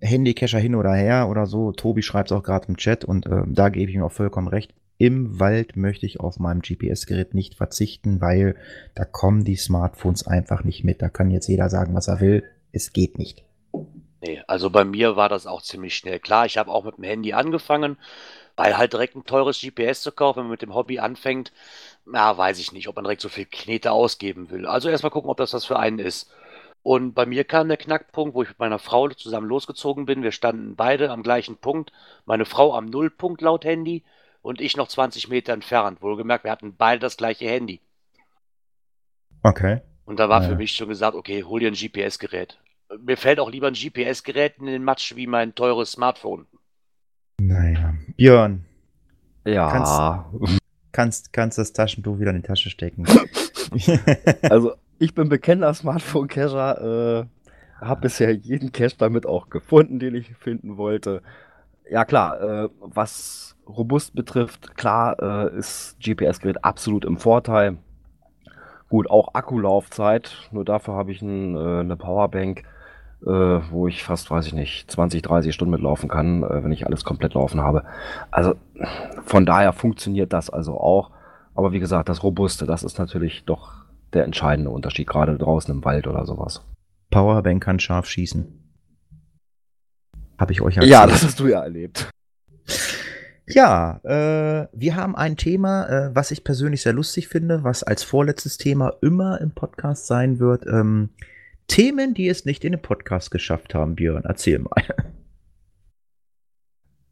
Handycacher hin oder her oder so. Tobi schreibt es auch gerade im Chat und äh, da gebe ich ihm auch vollkommen recht. Im Wald möchte ich auf meinem GPS-Gerät nicht verzichten, weil da kommen die Smartphones einfach nicht mit. Da kann jetzt jeder sagen, was er will. Es geht nicht. Nee, also bei mir war das auch ziemlich schnell. Klar, ich habe auch mit dem Handy angefangen, weil halt direkt ein teures GPS zu kaufen, wenn man mit dem Hobby anfängt, na, weiß ich nicht, ob man direkt so viel Knete ausgeben will. Also erstmal gucken, ob das was für einen ist. Und bei mir kam der Knackpunkt, wo ich mit meiner Frau zusammen losgezogen bin. Wir standen beide am gleichen Punkt. Meine Frau am Nullpunkt laut Handy und ich noch 20 Meter entfernt. Wohlgemerkt, wir hatten beide das gleiche Handy. Okay. Und da war Ja. für mich schon gesagt, okay, hol dir ein GPS-Gerät. Mir fällt auch lieber ein GPS-Gerät in den Matsch wie mein teures Smartphone. Naja. Björn, Ja, kannst, kannst das Taschentuch wieder in die Tasche stecken. also ich bin bekennender Smartphone-Cacher, äh, habe bisher jeden Cache damit auch gefunden, den ich finden wollte. Ja klar, äh, was robust betrifft, klar äh, ist GPS-Gerät absolut im Vorteil. Gut, auch Akkulaufzeit. Nur dafür habe ich ein, äh, eine Powerbank, äh, wo ich fast, weiß ich nicht, 20, 30 Stunden mitlaufen kann, äh, wenn ich alles komplett laufen habe. Also von daher funktioniert das also auch. Aber wie gesagt, das Robuste, das ist natürlich doch der entscheidende Unterschied, gerade draußen im Wald oder sowas. Powerbank kann scharf schießen. Habe ich euch erzählt. Ja, das hast du ja erlebt. Ja, äh, wir haben ein Thema, äh, was ich persönlich sehr lustig finde, was als vorletztes Thema immer im Podcast sein wird. Ähm, Themen, die es nicht in den Podcast geschafft haben, Björn. Erzähl mal.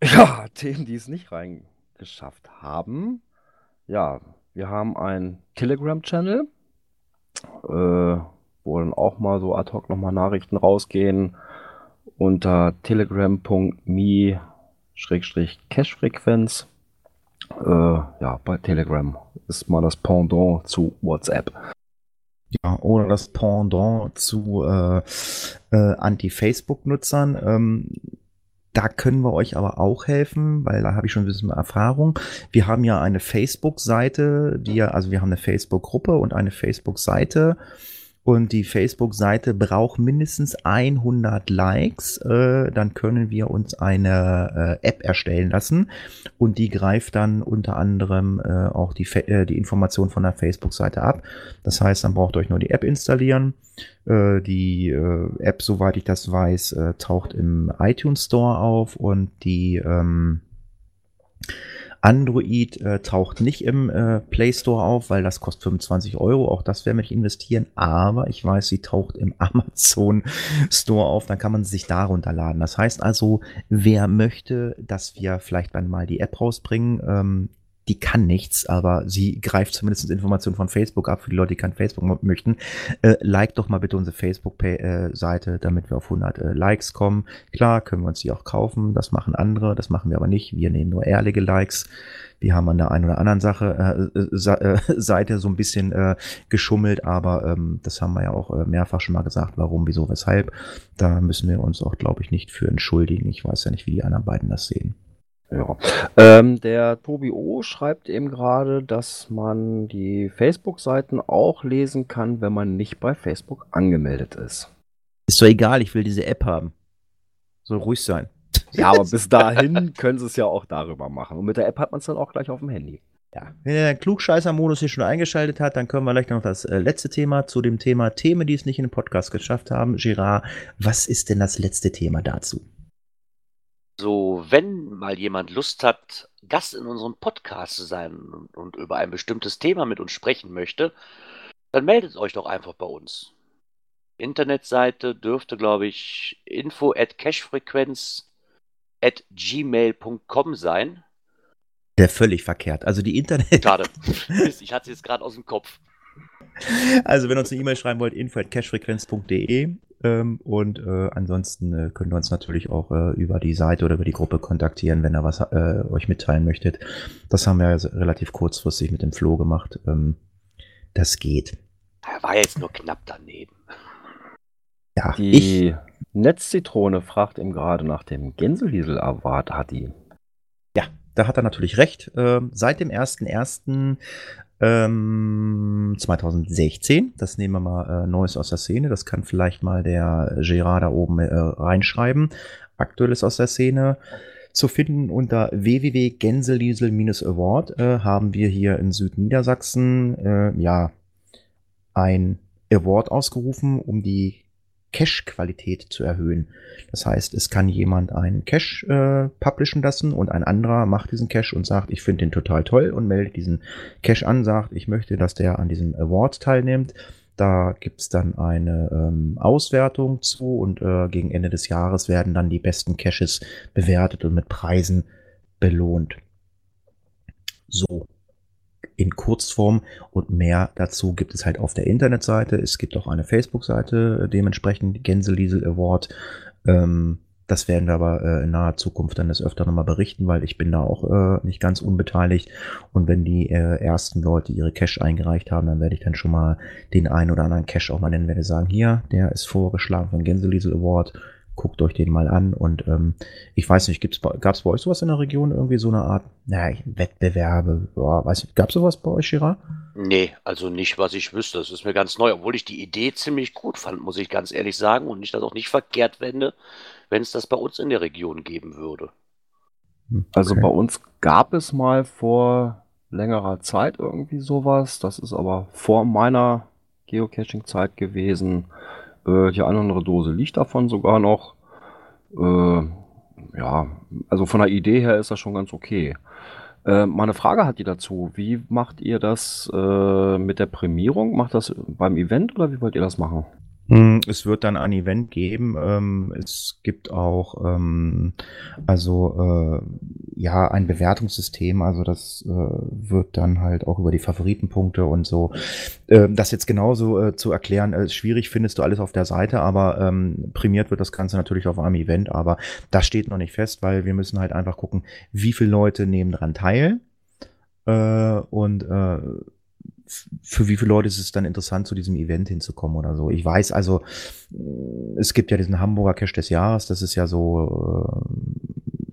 Ja, Themen, die es nicht reingeschafft haben. Ja, wir haben einen Telegram-Channel, äh, wo dann auch mal so ad hoc nochmal Nachrichten rausgehen unter telegram.me Cashfrequenz. Äh, ja, bei Telegram ist mal das Pendant zu WhatsApp. Ja, oder das Pendant zu äh, äh, Anti-Facebook-Nutzern. Ähm, da können wir euch aber auch helfen, weil da habe ich schon ein bisschen Erfahrung. Wir haben ja eine Facebook-Seite, die ja, also wir haben eine Facebook-Gruppe und eine Facebook-Seite. Und die Facebook-Seite braucht mindestens 100 Likes. Äh, dann können wir uns eine äh, App erstellen lassen. Und die greift dann unter anderem äh, auch die, äh, die Information von der Facebook-Seite ab. Das heißt, dann braucht ihr euch nur die App installieren. Äh, die äh, App, soweit ich das weiß, taucht im iTunes Store auf und die ähm, Android äh, taucht nicht im äh, Play Store auf, weil das kostet 25 Euro. Auch das werden wir investieren. Aber ich weiß, sie taucht im Amazon Store auf. Dann kann man sich da runterladen. Das heißt also, wer möchte, dass wir vielleicht dann mal die App rausbringen, ähm, die kann nichts, aber sie greift zumindest Informationen von Facebook ab für die Leute, die kein Facebook möchten. Äh, like doch mal bitte unsere Facebook-Seite, damit wir auf 100 äh, Likes kommen. Klar, können wir uns die auch kaufen. Das machen andere, das machen wir aber nicht. Wir nehmen nur ehrliche Likes. Wir haben an der einen oder anderen Sache äh, äh, Seite so ein bisschen äh, geschummelt, aber ähm, das haben wir ja auch äh, mehrfach schon mal gesagt, warum, wieso, weshalb. Da müssen wir uns auch, glaube ich, nicht für entschuldigen. Ich weiß ja nicht, wie die anderen beiden das sehen. Ja. Ähm, der Tobi O schreibt eben gerade, dass man die Facebook-Seiten auch lesen kann, wenn man nicht bei Facebook angemeldet ist. Ist doch egal, ich will diese App haben. Soll ruhig sein. Ja, aber bis dahin können sie es ja auch darüber machen. Und mit der App hat man es dann auch gleich auf dem Handy. Ja, wenn der Klugscheißer-Modus hier schon eingeschaltet hat, dann können wir gleich noch das äh, letzte Thema zu dem Thema Themen, die es nicht in den Podcast geschafft haben. Girard, was ist denn das letzte Thema dazu? So, wenn mal jemand Lust hat, Gast in unserem Podcast zu sein und, und über ein bestimmtes Thema mit uns sprechen möchte, dann meldet euch doch einfach bei uns. Internetseite dürfte, glaube ich, info at cashfrequenz at gmail.com sein. Der völlig verkehrt. Also die Internet. Schade. ich hatte es jetzt gerade aus dem Kopf. Also, wenn ihr uns eine E-Mail schreiben wollt, info at cashfrequenz.de ähm, und äh, ansonsten äh, könnt ihr uns natürlich auch äh, über die Seite oder über die Gruppe kontaktieren, wenn ihr was äh, euch mitteilen möchtet. Das haben wir also relativ kurzfristig mit dem Flo gemacht. Ähm, das geht. Er war jetzt nur knapp daneben. Ja, die ich, Netzzitrone fragt ihm gerade nach dem Gänseliesel Award, hat die. Ja, da hat er natürlich recht. Ähm, seit dem 1.1. Ähm, 2016, das nehmen wir mal äh, Neues aus der Szene. Das kann vielleicht mal der Gerard da oben äh, reinschreiben. Aktuelles aus der Szene zu finden unter www.gänseliesel-award äh, haben wir hier in Südniedersachsen äh, ja ein Award ausgerufen, um die Cache-Qualität zu erhöhen. Das heißt, es kann jemand einen Cache äh, publishen lassen und ein anderer macht diesen Cache und sagt, ich finde den total toll und meldet diesen Cache an, sagt, ich möchte, dass der an diesem Award teilnimmt. Da gibt's dann eine ähm, Auswertung zu und äh, gegen Ende des Jahres werden dann die besten Caches bewertet und mit Preisen belohnt. So, in Kurzform und mehr dazu gibt es halt auf der Internetseite. Es gibt auch eine Facebook-Seite, dementsprechend Gänseliesel Award. Ähm, das werden wir aber äh, in naher Zukunft dann des Öfteren nochmal berichten, weil ich bin da auch äh, nicht ganz unbeteiligt. Und wenn die äh, ersten Leute ihre Cash eingereicht haben, dann werde ich dann schon mal den einen oder anderen Cash auch mal nennen, werde sagen, hier, der ist vorgeschlagen von Gänseliesel Award guckt euch den mal an. Und ähm, ich weiß nicht, gab es bei euch sowas in der Region, irgendwie so eine Art, naja, Wettbewerbe, boah, weiß nicht, gab es sowas bei euch, Girard? Nee, also nicht, was ich wüsste. Das ist mir ganz neu, obwohl ich die Idee ziemlich gut fand, muss ich ganz ehrlich sagen, und ich das auch nicht verkehrt fände, wenn es das bei uns in der Region geben würde. Also bei uns gab es mal vor längerer Zeit irgendwie sowas. Das ist aber vor meiner Geocaching-Zeit gewesen. Äh, die andere Dose liegt davon sogar noch. Äh, ja, also von der Idee her ist das schon ganz okay. Äh, meine Frage hat die dazu. Wie macht ihr das äh, mit der Prämierung? Macht das beim Event oder wie wollt ihr das machen? Hm, es wird dann ein Event geben. Ähm, es gibt auch ähm, also äh, ja ein Bewertungssystem. Also das äh, wird dann halt auch über die Favoritenpunkte und so. Äh, das jetzt genauso äh, zu erklären, äh, schwierig findest du alles auf der Seite, aber ähm, prämiert wird das Ganze natürlich auf einem Event. Aber das steht noch nicht fest, weil wir müssen halt einfach gucken, wie viele Leute nehmen daran teil. Und für wie viele Leute ist es dann interessant, zu diesem Event hinzukommen oder so. Ich weiß also, es gibt ja diesen Hamburger Cash des Jahres, das ist ja so, äh,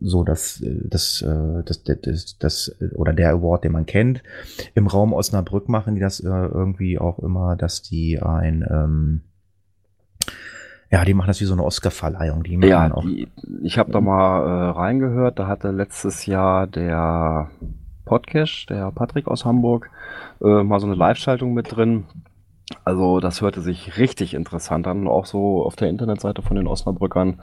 so das, das, äh, das, das, das, das, oder der Award, den man kennt. Im Raum Osnabrück machen die das äh, irgendwie auch immer, dass die ein, ähm, ja, die machen das wie so eine Oscar-Verleihung. Die machen Ja, auch. die, ich habe da mal äh, reingehört. Da hatte letztes Jahr der Podcast, der Patrick aus Hamburg, äh, mal so eine Live-Schaltung mit drin. Also das hörte sich richtig interessant an, auch so auf der Internetseite von den Osnabrückern.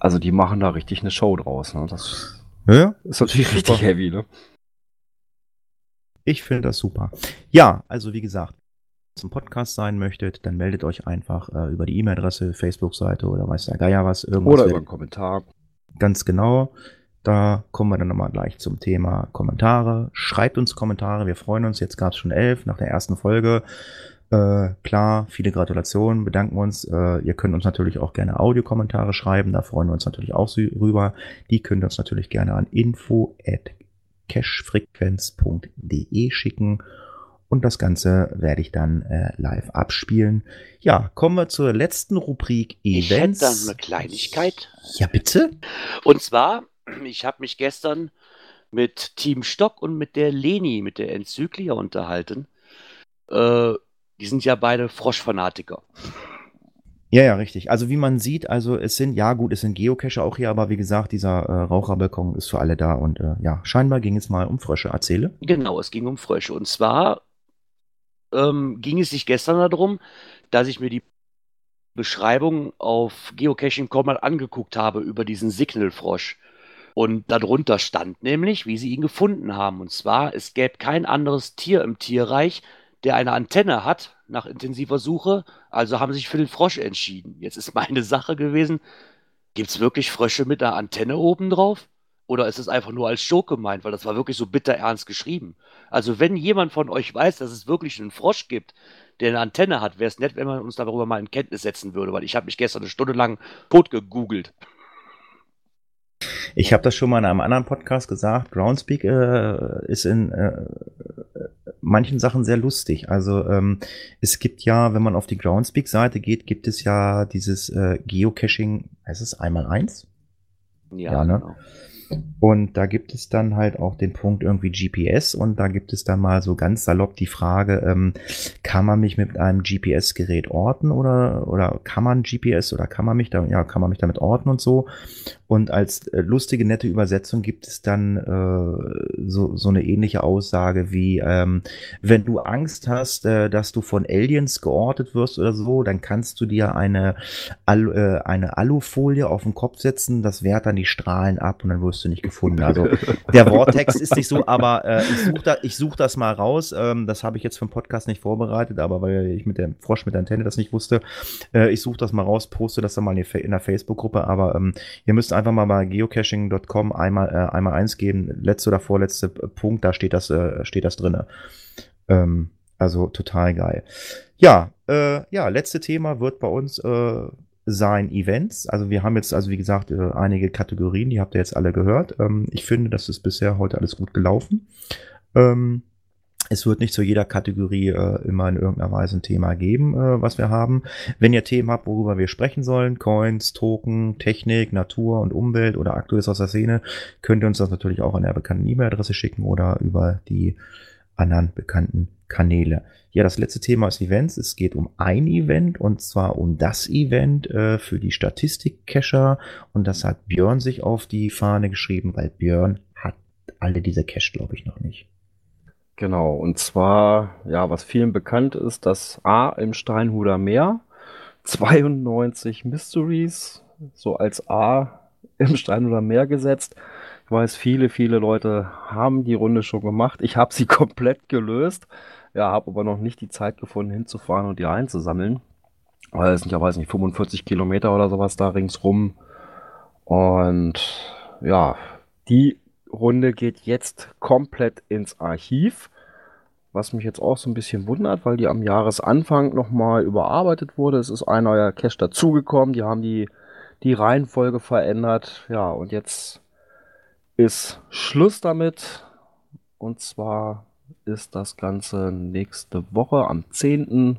Also die machen da richtig eine Show draus. Ne? Das Ja, ist natürlich Super. richtig heavy. Ne? Ich finde das super. Ja, also wie gesagt, zum Podcast sein möchtet, dann meldet euch einfach äh, über die E-Mail-Adresse, Facebook-Seite oder weiß der Geier was. Irgendwas Oder über einen Kommentar. Ganz genau. Da kommen wir dann nochmal gleich zum Thema Kommentare. Schreibt uns Kommentare, wir freuen uns. Jetzt gab es schon elf nach der ersten Folge. Äh, klar, viele Gratulationen, bedanken uns. Äh, ihr könnt uns natürlich auch gerne Audiokommentare schreiben, da freuen wir uns natürlich auch rüber. Die könnt ihr uns natürlich gerne an info at cashfrequenz.de schicken. Und das Ganze werde ich dann äh, live abspielen. Ja, kommen wir zur letzten Rubrik Ich hätte Events. dann eine Kleinigkeit. Ja, bitte? Und zwar, ich habe mich gestern mit Team Stock und mit der Leni, mit der Enzyklia unterhalten. Äh, die sind ja beide Froschfanatiker. Ja, ja, richtig. Also wie man sieht, also es sind, ja gut, es sind Geocacher auch hier, aber wie gesagt, dieser äh, Raucherbalkon ist für alle da und äh, ja, scheinbar ging es mal um Frösche. Erzähle. Genau, es ging um Frösche. Und zwar ähm, ging es sich gestern darum, dass ich mir die Beschreibung auf Geocaching.com mal angeguckt habe über diesen Signalfrosch. Und darunter stand nämlich, wie sie ihn gefunden haben. Und zwar, es gäbe kein anderes Tier im Tierreich, der eine Antenne hat nach intensiver Suche. Also haben sie sich für den Frosch entschieden. Jetzt ist meine Sache gewesen, gibt es wirklich Frösche mit einer Antenne oben drauf? Oder ist es einfach nur als Joke gemeint? Weil das war wirklich so bitter ernst geschrieben. Also wenn jemand von euch weiß, dass es wirklich einen Frosch gibt, der eine Antenne hat, wäre es nett, wenn man uns darüber mal in Kenntnis setzen würde, weil ich habe mich gestern eine Stunde lang tot gegoogelt. Ich habe das schon mal in einem anderen Podcast gesagt. Groundspeak äh, ist in äh, manchen Sachen sehr lustig. Also ähm, es gibt ja, wenn man auf die Groundspeak-Seite geht, gibt es ja dieses äh, Geocaching, heißt es einmal eins? Ja, ne? genau. Und da gibt es dann halt auch den Punkt irgendwie GPS und da gibt es dann mal so ganz salopp die Frage, ähm, kann man mich mit einem GPS-Gerät orten oder, oder kann man GPS oder kann man mich da, ja, kann man mich damit orten und so. Und als äh, lustige, nette Übersetzung gibt es dann äh, so, so eine ähnliche Aussage wie, ähm, wenn du Angst hast, äh, dass du von Aliens geortet wirst oder so, dann kannst du dir eine, Al äh, eine Alufolie auf den Kopf setzen, das wehrt dann die Strahlen ab und dann wirst du nicht gefunden. Also der Worttext ist nicht so, aber äh, ich suche da, such das mal raus. Ähm, das habe ich jetzt für den Podcast nicht vorbereitet, aber weil ich mit dem Frosch mit der Antenne das nicht wusste, äh, ich suche das mal raus, poste das dann mal in, die in der Facebook-Gruppe, aber ähm, ihr müsst einfach mal bei geocaching.com einmal, äh, einmal eins geben, letzte oder vorletzte Punkt, da steht das, äh, steht das drinne. Ähm, also total geil. Ja, äh, ja, letzte Thema wird bei uns äh, sein Events. Also wir haben jetzt, also wie gesagt, äh, einige Kategorien, die habt ihr jetzt alle gehört. Ähm, ich finde, das ist bisher heute alles gut gelaufen. Ähm, es wird nicht zu jeder Kategorie äh, immer in irgendeiner Weise ein Thema geben, äh, was wir haben. Wenn ihr Themen habt, worüber wir sprechen sollen, Coins, Token, Technik, Natur und Umwelt oder Aktuelles aus der Szene, könnt ihr uns das natürlich auch an der bekannten E-Mail-Adresse schicken oder über die anderen bekannten Kanäle. Ja, das letzte Thema ist Events. Es geht um ein Event und zwar um das Event äh, für die Statistik-Cacher und das hat Björn sich auf die Fahne geschrieben, weil Björn hat alle diese Cache, glaube ich, noch nicht. Genau, und zwar, ja, was vielen bekannt ist, dass A im Steinhuder Meer 92 Mysteries so als A im Steinhuder Meer gesetzt. Ich weiß, viele, viele Leute haben die Runde schon gemacht. Ich habe sie komplett gelöst. Ja, habe aber noch nicht die Zeit gefunden, hinzufahren und die einzusammeln. Weil es sind ja, weiß nicht, 45 Kilometer oder sowas da ringsrum. Und ja, die Runde geht jetzt komplett ins Archiv. Was mich jetzt auch so ein bisschen wundert, weil die am Jahresanfang nochmal überarbeitet wurde. Es ist ein neuer Cache dazugekommen. Die haben die, die Reihenfolge verändert. Ja, und jetzt ist Schluss damit. Und zwar ist das Ganze nächste Woche am 10.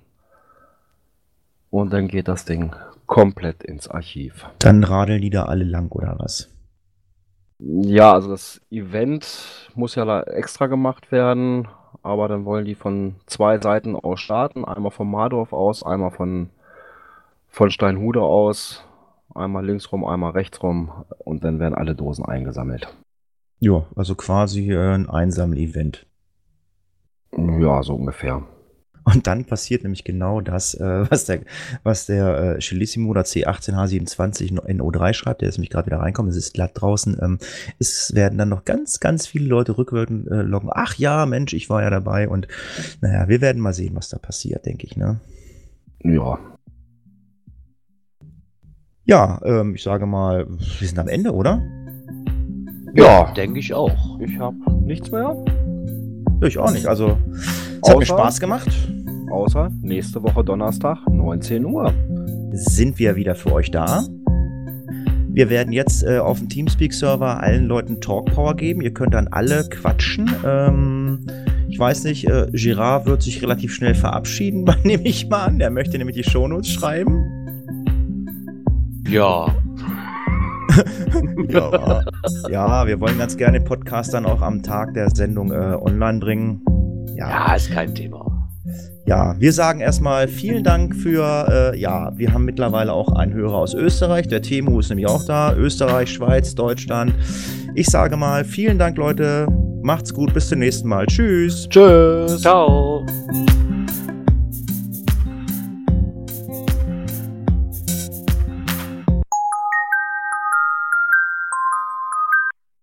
Und dann geht das Ding komplett ins Archiv. Dann radeln die da alle lang oder was? Ja, also das Event muss ja extra gemacht werden, aber dann wollen die von zwei Seiten aus starten. Einmal vom Mardorf aus, einmal von, von Steinhude aus. Einmal links rum, einmal rechts rum und dann werden alle Dosen eingesammelt. Ja, also quasi äh, ein Einsammel-Event. Ja, so ungefähr. Und dann passiert nämlich genau das, äh, was der, was der äh, Cellissimo oder C18H27 in O3 schreibt, der ist nämlich gerade wieder reinkommt, es ist glatt draußen. Ähm, es werden dann noch ganz, ganz viele Leute rückwirkend äh, loggen. Ach ja, Mensch, ich war ja dabei und naja, wir werden mal sehen, was da passiert, denke ich, ne? Ja. Ja, ähm, ich sage mal, wir sind am Ende, oder? Ja, denke ich auch. Ich habe nichts mehr. Ich auch nicht. Also, es hat mir Spaß gemacht. Außer nächste Woche Donnerstag, 19 Uhr. Sind wir wieder für euch da. Wir werden jetzt äh, auf dem Teamspeak-Server allen Leuten Talkpower geben. Ihr könnt dann alle quatschen. Ähm, ich weiß nicht, äh, Girard wird sich relativ schnell verabschieden, nehme ich mal an. Der möchte nämlich die Shownotes schreiben. Ja. ja, ja, wir wollen ganz gerne Podcast dann auch am Tag der Sendung äh, online bringen. Ja. ja, ist kein Thema. Ja, wir sagen erstmal vielen Dank für, äh, ja, wir haben mittlerweile auch einen Hörer aus Österreich. Der Temu ist nämlich auch da. Österreich, Schweiz, Deutschland. Ich sage mal vielen Dank, Leute. Macht's gut. Bis zum nächsten Mal. Tschüss. Tschüss. Ciao.